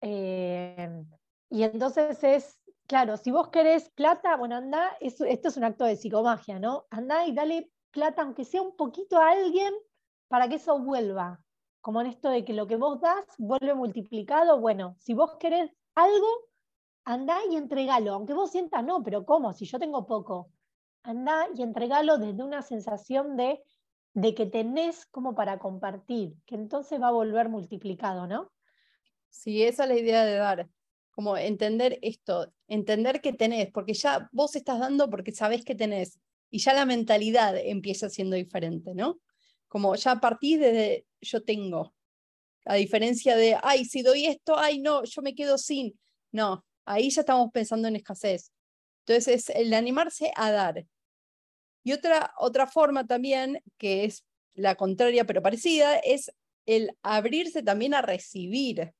eh, y entonces es claro, si vos querés plata, bueno, anda, esto es un acto de psicomagia, ¿no? Anda y dale plata, aunque sea un poquito a alguien, para que eso vuelva. Como en esto de que lo que vos das vuelve multiplicado. Bueno, si vos querés algo, anda y entregalo, aunque vos sientas, no, pero ¿cómo? Si yo tengo poco. Anda y entregalo desde una sensación de, de que tenés como para compartir, que entonces va a volver multiplicado, ¿no? Sí, esa es la idea de dar como entender esto, entender que tenés, porque ya vos estás dando porque sabés que tenés, y ya la mentalidad empieza siendo diferente, ¿no? Como ya partís desde yo tengo, a diferencia de, ay, si doy esto, ay, no, yo me quedo sin. No, ahí ya estamos pensando en escasez. Entonces, es el animarse a dar. Y otra, otra forma también, que es la contraria pero parecida, es el abrirse también a recibir,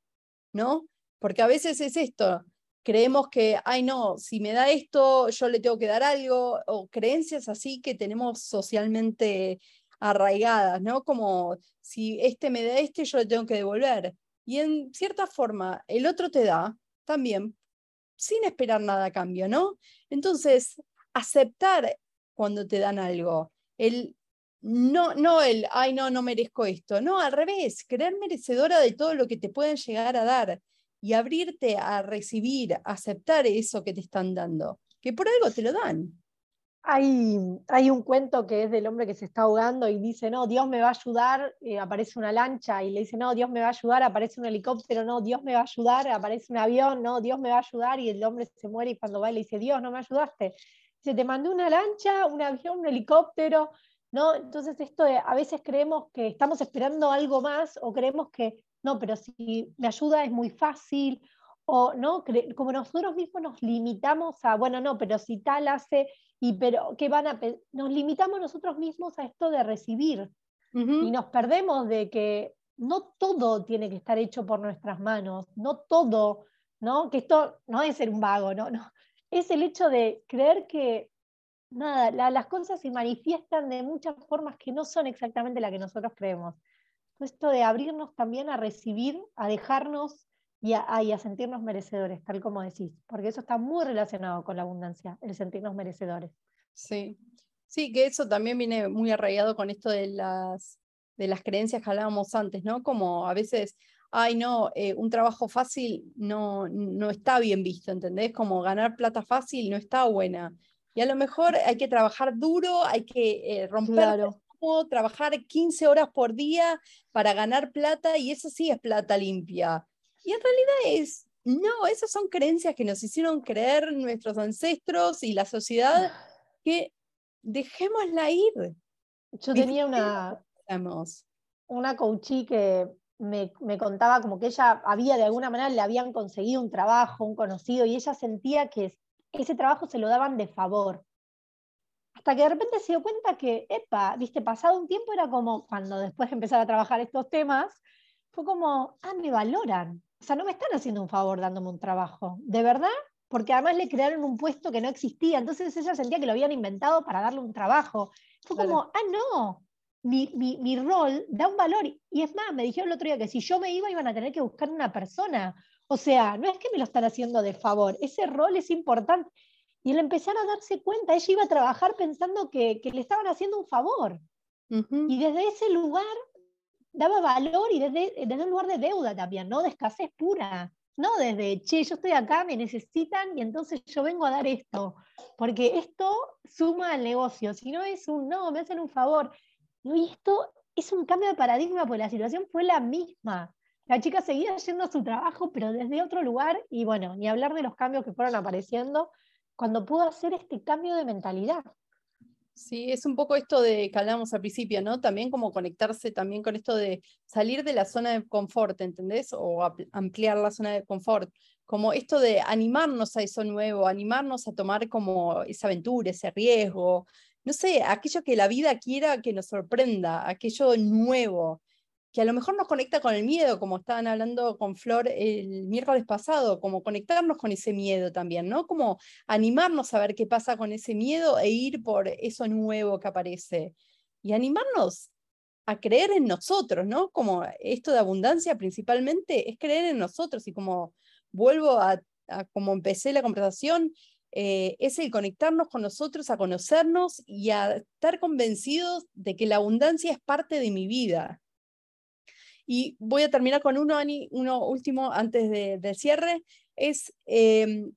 ¿no? Porque a veces es esto, creemos que, ay no, si me da esto, yo le tengo que dar algo, o creencias así que tenemos socialmente arraigadas, ¿no? Como si este me da este, yo le tengo que devolver. Y en cierta forma, el otro te da también sin esperar nada a cambio, ¿no? Entonces, aceptar cuando te dan algo, el no, no el, ay, no, no merezco esto, no, al revés, creer merecedora de todo lo que te pueden llegar a dar y abrirte a recibir, aceptar eso que te están dando, que por algo te lo dan. Hay, hay un cuento que es del hombre que se está ahogando y dice, no, Dios me va a ayudar, eh, aparece una lancha y le dice, no, Dios me va a ayudar, aparece un helicóptero, no, Dios me va a ayudar, aparece un avión, no, Dios me va a ayudar y el hombre se muere y cuando va le dice, Dios, no me ayudaste. Se te mandó una lancha, un avión, un helicóptero, ¿no? Entonces esto de, a veces creemos que estamos esperando algo más o creemos que no, pero si me ayuda es muy fácil, o no, como nosotros mismos nos limitamos a, bueno, no, pero si tal hace, y pero ¿qué van a nos limitamos nosotros mismos a esto de recibir y nos perdemos de que no todo tiene que estar hecho por nuestras manos, no todo ¿no? Que esto no es ser un vago, ¿no? no. Es el hecho de creer que nada, las cosas se manifiestan de muchas formas que no son exactamente las que nosotros creemos. Esto de abrirnos también a recibir, a dejarnos y a, y a, sentirnos merecedores, tal como decís, porque eso está muy relacionado con la abundancia, el sentirnos merecedores. Sí, sí, que eso también viene muy arraigado con esto de las, de las creencias que hablábamos antes, ¿no? Como a veces, ay, no, eh, un trabajo fácil no, no está bien visto, ¿entendés? Como ganar plata fácil no está buena. Y a lo mejor hay que trabajar duro, hay que eh, romper trabajar 15 horas por día para ganar plata y eso sí es plata limpia. Y en realidad es, no, esas son creencias que nos hicieron creer nuestros ancestros y la sociedad que dejémosla ir. Yo tenía una, una coachí que me, me, contaba como que ella había de alguna manera le habían conseguido un trabajo, un conocido, y ella sentía que ese trabajo se lo daban de favor. Hasta que de repente se dio cuenta que, epa, viste, pasado un tiempo era como, cuando después de empezar a trabajar estos temas, fue como, ah, me valoran. O sea, no me están haciendo un favor dándome un trabajo. ¿De verdad? Porque además le crearon un puesto que no existía. Entonces ella sentía que lo habían inventado para darle un trabajo. Fue como, ah, no, mi, mi, mi, rol da un valor. Y es más, me dijeron el otro día que si yo me iba iban a tener que buscar una persona o sea, no es que me lo están haciendo de favor, ese rol es importante. Y él empezar a darse cuenta, ella iba a trabajar pensando que, le estaban haciendo un favor. Y desde ese lugar daba valor y desde, desde un lugar de deuda también, ¿no? De escasez pura. No desde, che, yo estoy acá, me necesitan y entonces yo vengo a dar esto. Porque esto suma al negocio, si no es un, no, me hacen un favor. Y esto es un cambio de paradigma, porque la situación fue la misma. La chica seguía yendo a su trabajo, pero desde otro lugar, y bueno, ni hablar de los cambios que fueron apareciendo cuando pudo hacer este cambio de mentalidad. Sí, es un poco esto de que hablábamos al principio, ¿no? También como conectarse también con esto de salir de la zona de confort, ¿entendés? O ampliar la zona de confort. Como esto de animarnos a eso nuevo, animarnos a tomar como esa aventura, ese riesgo, no sé, aquello que la vida quiera que nos sorprenda, aquello nuevo que a lo mejor nos conecta con el miedo, como estaban hablando con Flor el miércoles pasado, como conectarnos con ese miedo también, ¿no? Como animarnos a ver qué pasa con ese miedo e ir por eso nuevo que aparece. Y animarnos a creer en nosotros, ¿no? Como esto de abundancia principalmente es creer en nosotros y como vuelvo a, como empecé la conversación, eh, es el conectarnos con nosotros, a conocernos y a estar convencidos de que la abundancia es parte de mi vida, y voy a terminar con uno, uno último antes de, del cierre, es em,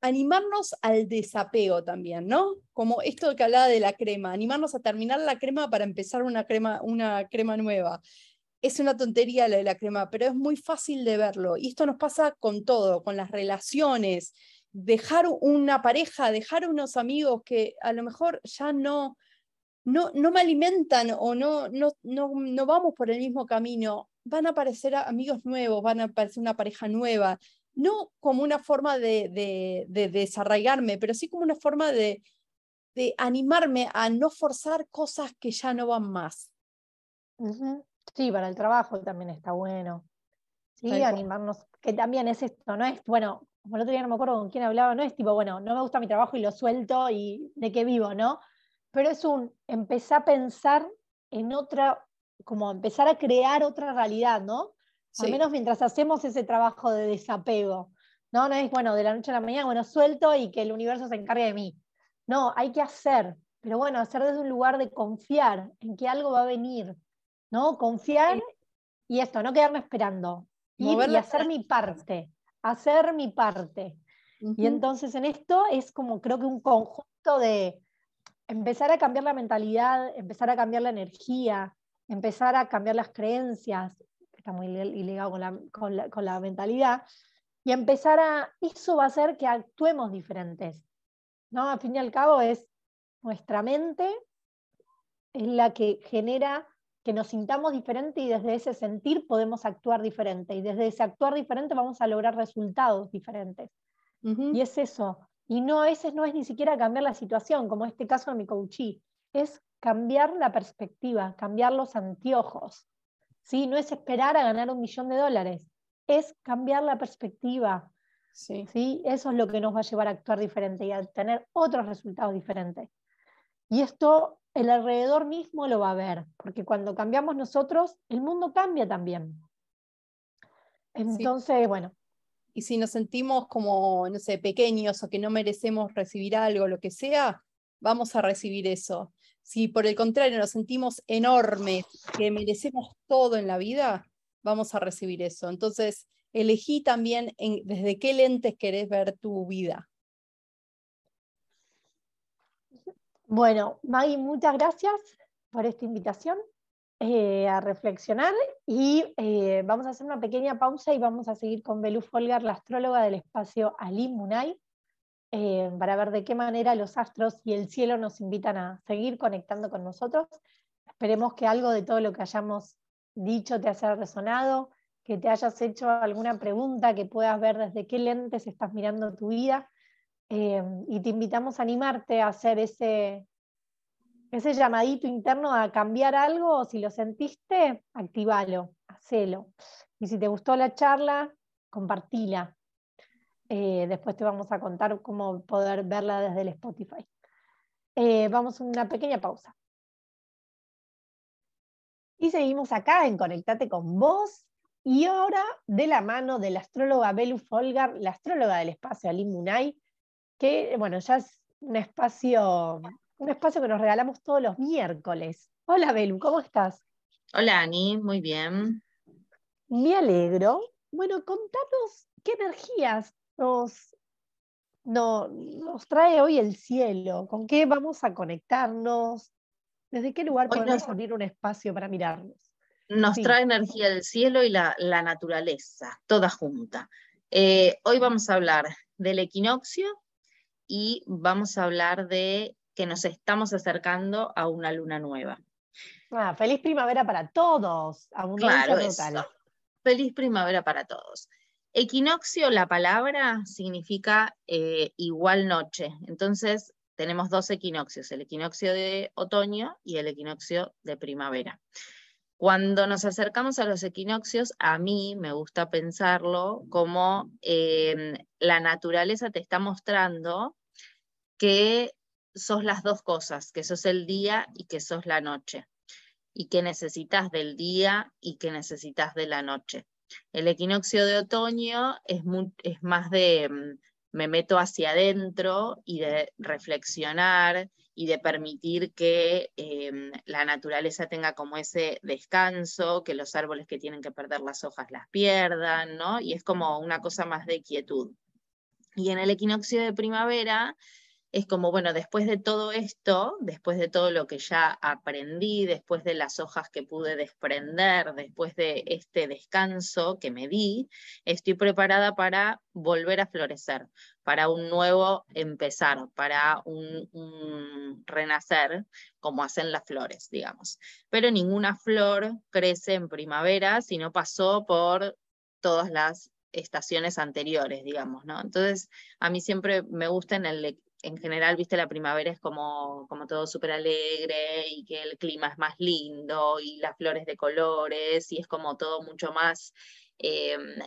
animarnos al desapego también, ¿no? Como esto que hablaba de la crema, animarnos a terminar la crema para empezar una crema, una crema nueva. Es una tontería la de la crema, pero es muy fácil de verlo. Y esto nos pasa con todo, con las relaciones, dejar una pareja, dejar unos amigos que a lo mejor ya no, no, no me alimentan o no, no, no, vamos por el mismo camino, van a aparecer amigos nuevos, van a aparecer una pareja nueva, no como una forma de, desarraigarme, pero sí como una forma de, animarme a no forzar cosas que ya no van más. Sí, para el trabajo también está bueno. Sí, animarnos, que también es esto, no es, bueno, como el otro día no me acuerdo con quién hablaba, no es tipo, bueno, no me gusta mi trabajo y lo suelto y de qué vivo, ¿no? Pero es un empezar a pensar en otra, como empezar a crear otra realidad, ¿no? Al menos mientras hacemos ese trabajo de desapego. No, no es, bueno, de la noche a la mañana, bueno, suelto y que el universo se encargue de mí. No, hay que hacer, pero bueno, hacer desde un lugar de confiar en que algo va a venir, ¿no? Confiar y esto, no quedarme esperando. Ir y hacer mi parte, hacer mi parte. Y entonces en esto es como creo que un conjunto de, empezar a cambiar la mentalidad, empezar a cambiar la energía, empezar a cambiar las creencias, que está muy ligado con la, con, la, mentalidad, y empezar a, eso va a hacer que actuemos diferentes. ¿no? Al fin y al cabo es nuestra mente, es la que genera que nos sintamos diferente y desde ese sentir podemos actuar diferente y desde ese actuar diferente vamos a lograr resultados diferentes. Y es eso, y no a veces no es ni siquiera cambiar la situación, como este caso de mi coachí, es cambiar la perspectiva, cambiar los anteojos. ¿sí? No es esperar a ganar un millón de dólares, es cambiar la perspectiva, Sí. ¿sí? Eso es lo que nos va a llevar a actuar diferente y a tener otros resultados diferentes. Y esto el alrededor mismo lo va a ver, porque cuando cambiamos nosotros, el mundo cambia también. Entonces, bueno. Y si nos sentimos como, no sé, pequeños o que no merecemos recibir algo, lo que sea, vamos a recibir eso. Si por el contrario nos sentimos enormes, que merecemos todo en la vida, vamos a recibir eso. Entonces, elegí también desde qué lentes querés ver tu vida. Bueno, Maggie, muchas gracias por esta invitación eh, a reflexionar y eh, vamos a hacer una pequeña pausa y vamos a seguir con Belú Folgar, la astróloga del espacio Alim Munay, eh, para ver de qué manera los astros y el cielo nos invitan a seguir conectando con nosotros. Esperemos que algo de todo lo que hayamos dicho te haya resonado, que te hayas hecho alguna pregunta, que puedas ver desde qué lentes estás mirando tu vida. Y te invitamos a animarte a hacer ese, ese llamadito interno a cambiar algo, si lo sentiste, activalo, hacelo. Y si te gustó la charla, compartila. Eh, después te vamos a contar cómo poder verla desde el Spotify. Eh, vamos a una pequeña pausa. Y seguimos acá en Conectate con vos. Y ahora, de la mano de la astróloga Belu Folgar, la astróloga del espacio Alim Munay, que bueno, ya es un espacio, un espacio que nos regalamos todos los miércoles. Hola Belu, ¿cómo estás? Hola Ani, muy bien. Me alegro. Bueno, contanos qué energías nos, nos trae hoy el cielo, con qué vamos a conectarnos, desde qué lugar podemos abrir un espacio para mirarnos. Nos trae energía del cielo y la, naturaleza, toda junta. Eh, hoy vamos a hablar del equinoccio y vamos a hablar de que nos estamos acercando a una luna nueva. Ah, feliz primavera para todos. Claro, Feliz primavera para todos. Equinoccio, la palabra significa eh, igual noche. Entonces, tenemos dos equinoccios, el equinoccio de otoño y el equinoccio de primavera. Cuando nos acercamos a los equinoccios, a mí me gusta pensarlo como em, la naturaleza te está mostrando que sos las dos cosas, que sos el día y que sos la noche, y que necesitas del día y que necesitas de la noche. El equinoccio de otoño es, es más de mm, me meto hacia adentro y de reflexionar y de permitir que em, la naturaleza tenga como ese descanso, que los árboles que tienen que perder las hojas las pierdan, ¿no? Y es como una cosa más de quietud. Y en el equinoccio de primavera es como, bueno, después de todo esto, después de todo lo que ya aprendí, después de las hojas que pude desprender, después de este descanso que me di, estoy preparada para volver a florecer, para un nuevo empezar, para un, renacer, como hacen las flores, digamos. Pero ninguna flor crece en primavera si no pasó por todas las estaciones anteriores, digamos, ¿no? Entonces, a mí siempre me gusta en el en general, viste, la primavera es como, como todo súper alegre y que el clima es más lindo y las flores de colores y es como todo mucho más em,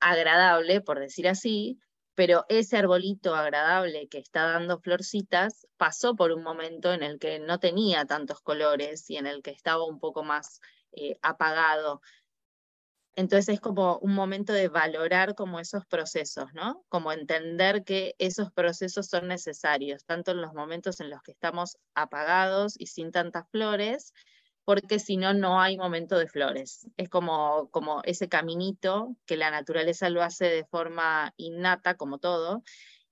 agradable, por decir así, pero ese arbolito agradable que está dando florcitas pasó por un momento en el que no tenía tantos colores y en el que estaba un poco más eh, apagado. Entonces es como un momento de valorar como esos procesos, ¿no? Como entender que esos procesos son necesarios, tanto en los momentos en los que estamos apagados y sin tantas flores, porque si no, no hay momento de flores. Es como, como ese caminito que la naturaleza lo hace de forma innata, como todo,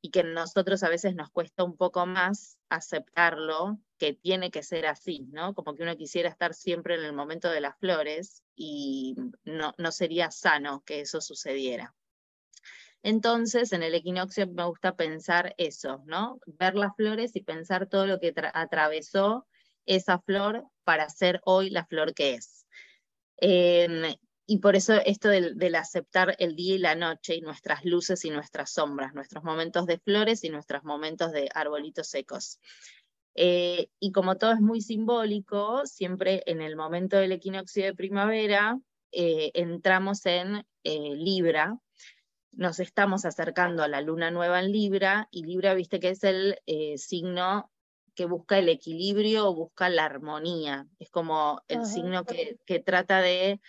y que nosotros a veces nos cuesta un poco más aceptarlo, que tiene que ser así, ¿no? Como que uno quisiera estar siempre en el momento de las flores y no, no sería sano que eso sucediera. Entonces, en el equinoccio me gusta pensar eso, ¿no? Ver las flores y pensar todo lo que atravesó esa flor para ser hoy la flor que es. Y por eso esto del, aceptar el día y la noche y nuestras luces y nuestras sombras, nuestros momentos de flores y nuestros momentos de arbolitos secos. Eh, y como todo es muy simbólico, siempre en el momento del equinoccio de primavera eh, entramos en eh, Libra, nos estamos acercando a la luna nueva en Libra y Libra, viste que es el signo que busca el equilibrio o busca la armonía. Es como el signo que, trata de,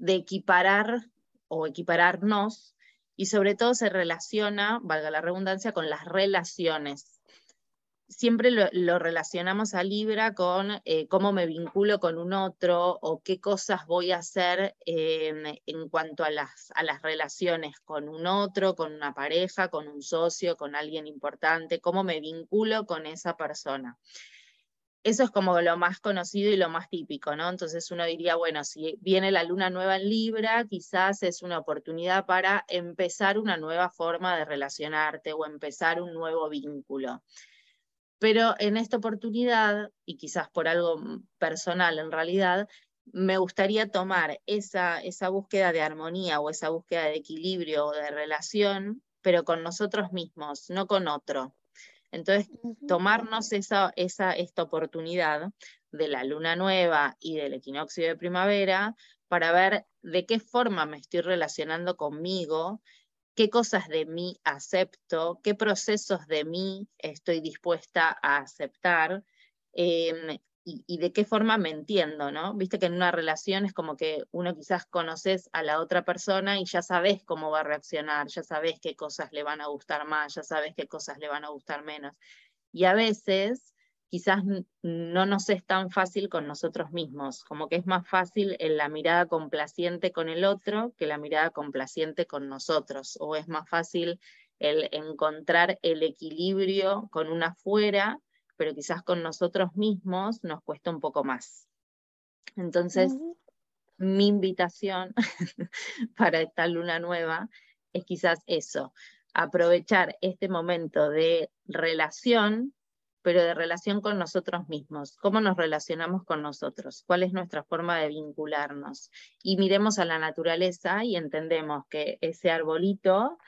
de equiparar o equipararnos y sobre todo se relaciona, valga la redundancia, con las relaciones siempre lo, relacionamos a Libra con eh, cómo me vinculo con un otro o qué cosas voy a hacer en cuanto a las, a las relaciones con un otro, con una pareja, con un socio, con alguien importante, cómo me vinculo con esa persona. Eso es como lo más conocido y lo más típico, ¿no? Entonces uno diría, bueno, si viene la luna nueva en Libra, quizás es una oportunidad para empezar una nueva forma de relacionarte o empezar un nuevo vínculo. Pero en esta oportunidad, y quizás por algo personal en realidad, me gustaría tomar esa, esa búsqueda de armonía o esa búsqueda de equilibrio o de relación, pero con nosotros mismos, no con otro. Entonces, tomarnos esa, esa, esta oportunidad de la luna nueva y del equinoccio de primavera para ver de qué forma me estoy relacionando conmigo qué cosas de mí acepto, qué procesos de mí estoy dispuesta a aceptar em, y, de qué forma me entiendo, ¿no? Viste que en una relación es como que uno quizás conoces a la otra persona y ya sabes cómo va a reaccionar, ya sabes qué cosas le van a gustar más, ya sabes qué cosas le van a gustar menos. Y a veces quizás no nos es tan fácil con nosotros mismos, como que es más fácil en la mirada complaciente con el otro que la mirada complaciente con nosotros, o es más fácil el encontrar el equilibrio con una afuera, pero quizás con nosotros mismos nos cuesta un poco más. Entonces, mi invitación para esta luna nueva es quizás eso, aprovechar este momento de relación pero de relación con nosotros mismos, cómo nos relacionamos con nosotros, cuál es nuestra forma de vincularnos. Y miremos a la naturaleza y entendemos que ese arbolito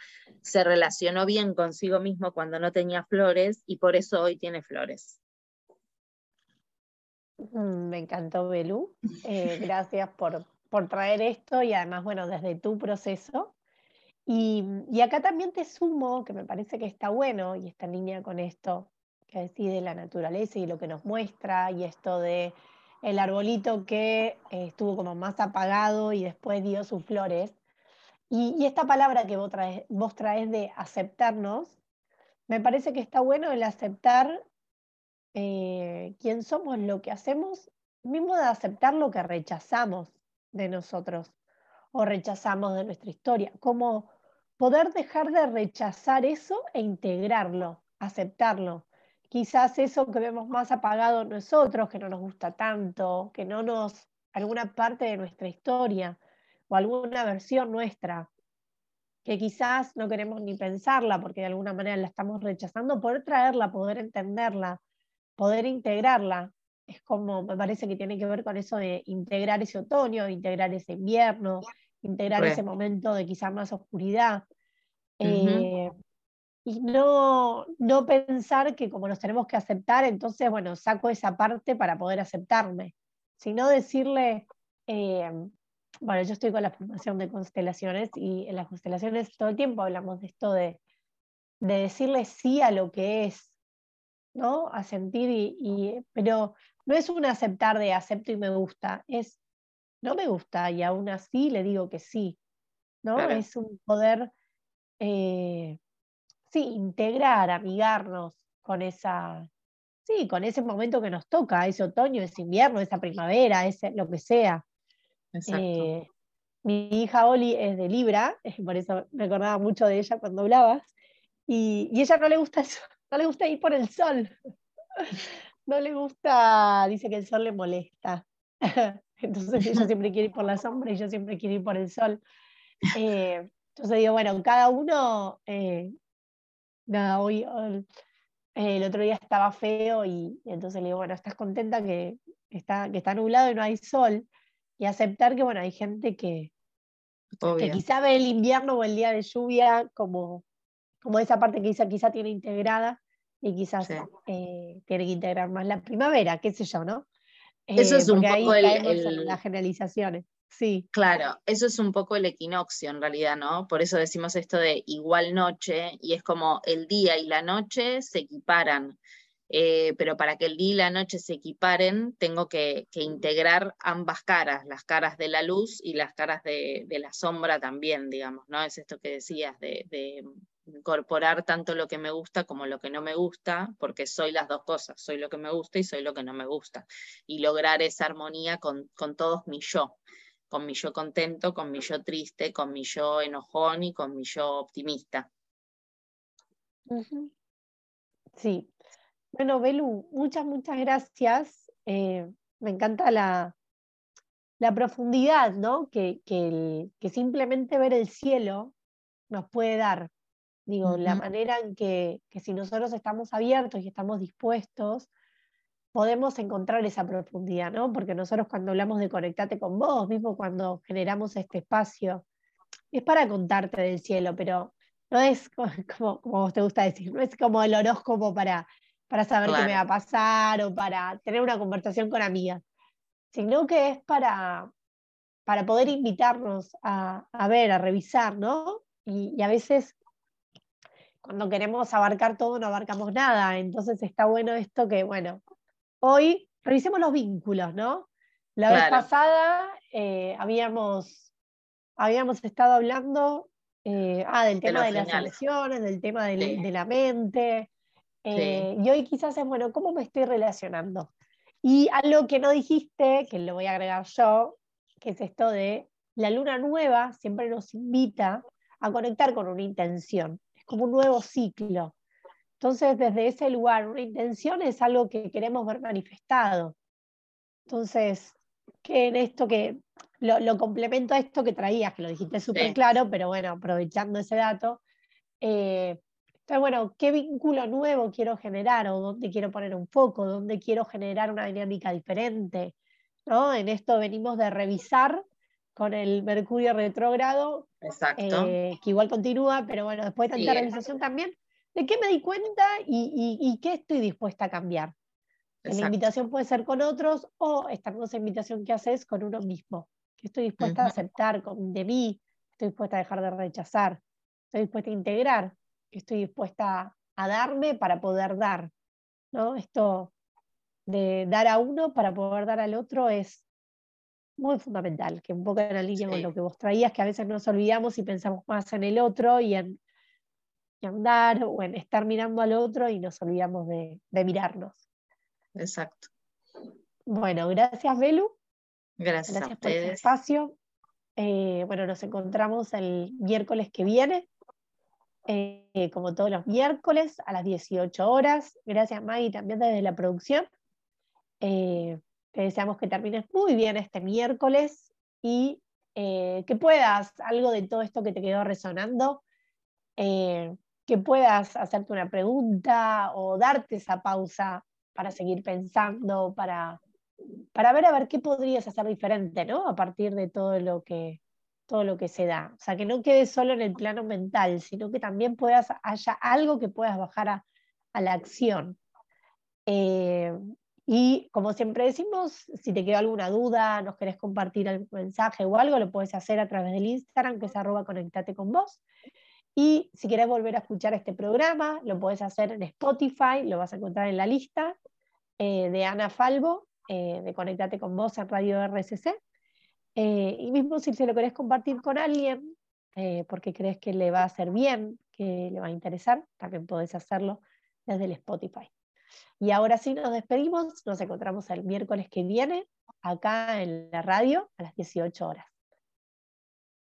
se relacionó bien consigo mismo cuando no tenía flores y por eso hoy tiene flores. Mm, me encantó, Belú. Eh, gracias por, por traer esto y además, bueno, desde tu proceso. Y, y, acá también te sumo, que me parece que está bueno y está en línea con esto, decide la naturaleza y lo que nos muestra, y esto de el arbolito que eh, estuvo como más apagado y después dio sus flores. Y, esta palabra que vos traes, vos traes de aceptarnos, me parece que está bueno el aceptar eh, quién somos, lo que hacemos, mismo de aceptar lo que rechazamos de nosotros o rechazamos de nuestra historia, como poder dejar de rechazar eso e integrarlo, aceptarlo quizás eso que vemos más apagado nosotros, que no nos gusta tanto, que no nos, alguna parte de nuestra historia o alguna versión nuestra, que quizás no queremos ni pensarla porque de alguna manera la estamos rechazando, poder traerla, poder entenderla, poder integrarla. Es como, me parece que tiene que ver con eso de integrar ese otoño, integrar ese invierno, integrar ese momento de quizás más oscuridad y no, no pensar que como nos tenemos que aceptar, entonces, bueno, saco esa parte para poder aceptarme, sino decirle, eh, bueno, yo estoy con la formación de constelaciones y en las constelaciones todo el tiempo hablamos de esto de, de decirle sí a lo que es, ¿no? A sentir, y, pero no es un aceptar de acepto y me gusta, es no me gusta y aún así le digo que sí, ¿no? Es un poder... Eh, sí, integrar, amigarnos con esa, sí, con ese momento que nos toca, ese otoño, ese invierno, esa primavera, ese, lo que sea. Eh, mi hija Oli es de Libra, por eso me acordaba mucho de ella cuando hablabas, y, y ella no le gusta eso, no le gusta ir por el sol, no le gusta, dice que el sol le molesta. Entonces ella siempre quiere ir por la sombra y yo siempre quiero ir por el sol. Eh, entonces digo, bueno, cada uno eh, nada, hoy, el otro día estaba feo y, entonces le digo, bueno, ¿estás contenta que está, que está nublado y no hay sol? Y aceptar que, bueno, hay gente que, que quizá ve el invierno o el día de lluvia como, como esa parte que quizá, quizá tiene integrada y quizás eh, tiene que integrar más la primavera, qué sé yo, ¿no? Eso es eh, un poco el, las generalizaciones. Sí. Claro, eso es un poco el equinoccio en realidad, ¿no? Por eso decimos esto de igual noche, y es como el día y la noche se equiparan. Eh, pero para que el día y la noche se equiparen, tengo que, integrar ambas caras, las caras de la luz y las caras de, la sombra también, digamos, ¿no? Es esto que decías, de, incorporar tanto lo que me gusta como lo que no me gusta, porque soy las dos cosas, soy lo que me gusta y soy lo que no me gusta, y lograr esa armonía con, todos mis yo, con mi yo contento, con mi yo triste, con mi yo enojón y con mi yo optimista. Sí, bueno, Belu, muchas, muchas gracias. Eh, me encanta la, la profundidad ¿no? que, que, simplemente ver el cielo nos puede dar. Digo, la manera en que, que, si nosotros estamos abiertos y estamos dispuestos, podemos encontrar esa profundidad, ¿no? Porque nosotros cuando hablamos de conectarte con vos, mismo cuando generamos este espacio, es para contarte del cielo, pero no es como, como vos te gusta decir, no es como el horóscopo para para saber qué me va a pasar o para tener una conversación con amigas, sino que es para, para poder invitarnos a, ver, a revisar, ¿no? Y, a veces cuando queremos abarcar todo no abarcamos nada, entonces está bueno esto que, bueno, hoy revisemos los vínculos, ¿no? La vez pasada eh, habíamos, habíamos estado hablando eh, ah, del tema de, las emociones, del tema de la mente, eh, y hoy quizás es, bueno, ¿cómo me estoy relacionando? Y algo que no dijiste, que lo voy a agregar yo, que es esto de la luna nueva siempre nos invita a conectar con una intención. Es como un nuevo ciclo. Entonces, desde ese lugar, una intención es algo que queremos ver manifestado. Entonces, que en esto que lo, complemento a esto que traías, que lo dijiste súper claro, pero bueno, aprovechando ese dato, eh, entonces, bueno, ¿qué vínculo nuevo quiero generar o dónde quiero poner un foco, dónde quiero generar una dinámica diferente? ¿no? En esto venimos de revisar con el Mercurio retrógrado, eh, que igual continúa, pero bueno, después de tanta realización también, de qué me di cuenta y, qué estoy dispuesta a cambiar. La invitación puede ser con otros o esta hermosa invitación que haces con uno mismo, que estoy dispuesta a aceptar de mí, estoy dispuesta a dejar de rechazar, estoy dispuesta a integrar, que estoy dispuesta a darme para poder dar. ¿no? Esto de dar a uno para poder dar al otro es muy fundamental, que un poco en la línea con lo que vos traías, que a veces nos olvidamos y pensamos más en el otro y en, dar o en estar mirando al otro y nos olvidamos de, mirarnos. Exacto. Bueno, gracias Belu. Gracias, gracias por este espacio. Eh, bueno, nos encontramos el miércoles que viene eh, como todos los miércoles a las 18 horas. Gracias Maggie también desde la producción. Eh, te deseamos que termines muy bien este miércoles y que puedas, algo de todo esto que te quedó resonando, que puedas hacerte una pregunta o darte esa pausa para seguir pensando, para, para ver a ver qué podrías hacer diferente, ¿no? A partir de todo lo que, todo lo que se da. O sea, que no quede solo en el plano mental, sino que también puedas, haya algo que puedas bajar a, la acción. Eh, y como siempre decimos, si te queda alguna duda, nos querés compartir algún mensaje o algo, lo puedes hacer a través del Instagram, que es arroba conectate con vos. Y si querés volver a escuchar este programa, lo puedes hacer en Spotify, lo vas a encontrar en la lista eh, de Ana Falvo, eh, de Conectate con vos en Radio RSC. Eh, y mismo si se lo querés compartir con alguien, porque crees que le va a hacer bien, que le va a interesar, también podés hacerlo desde el Spotify. Y ahora sí nos despedimos, nos encontramos el miércoles que viene acá en la radio a las 18 horas.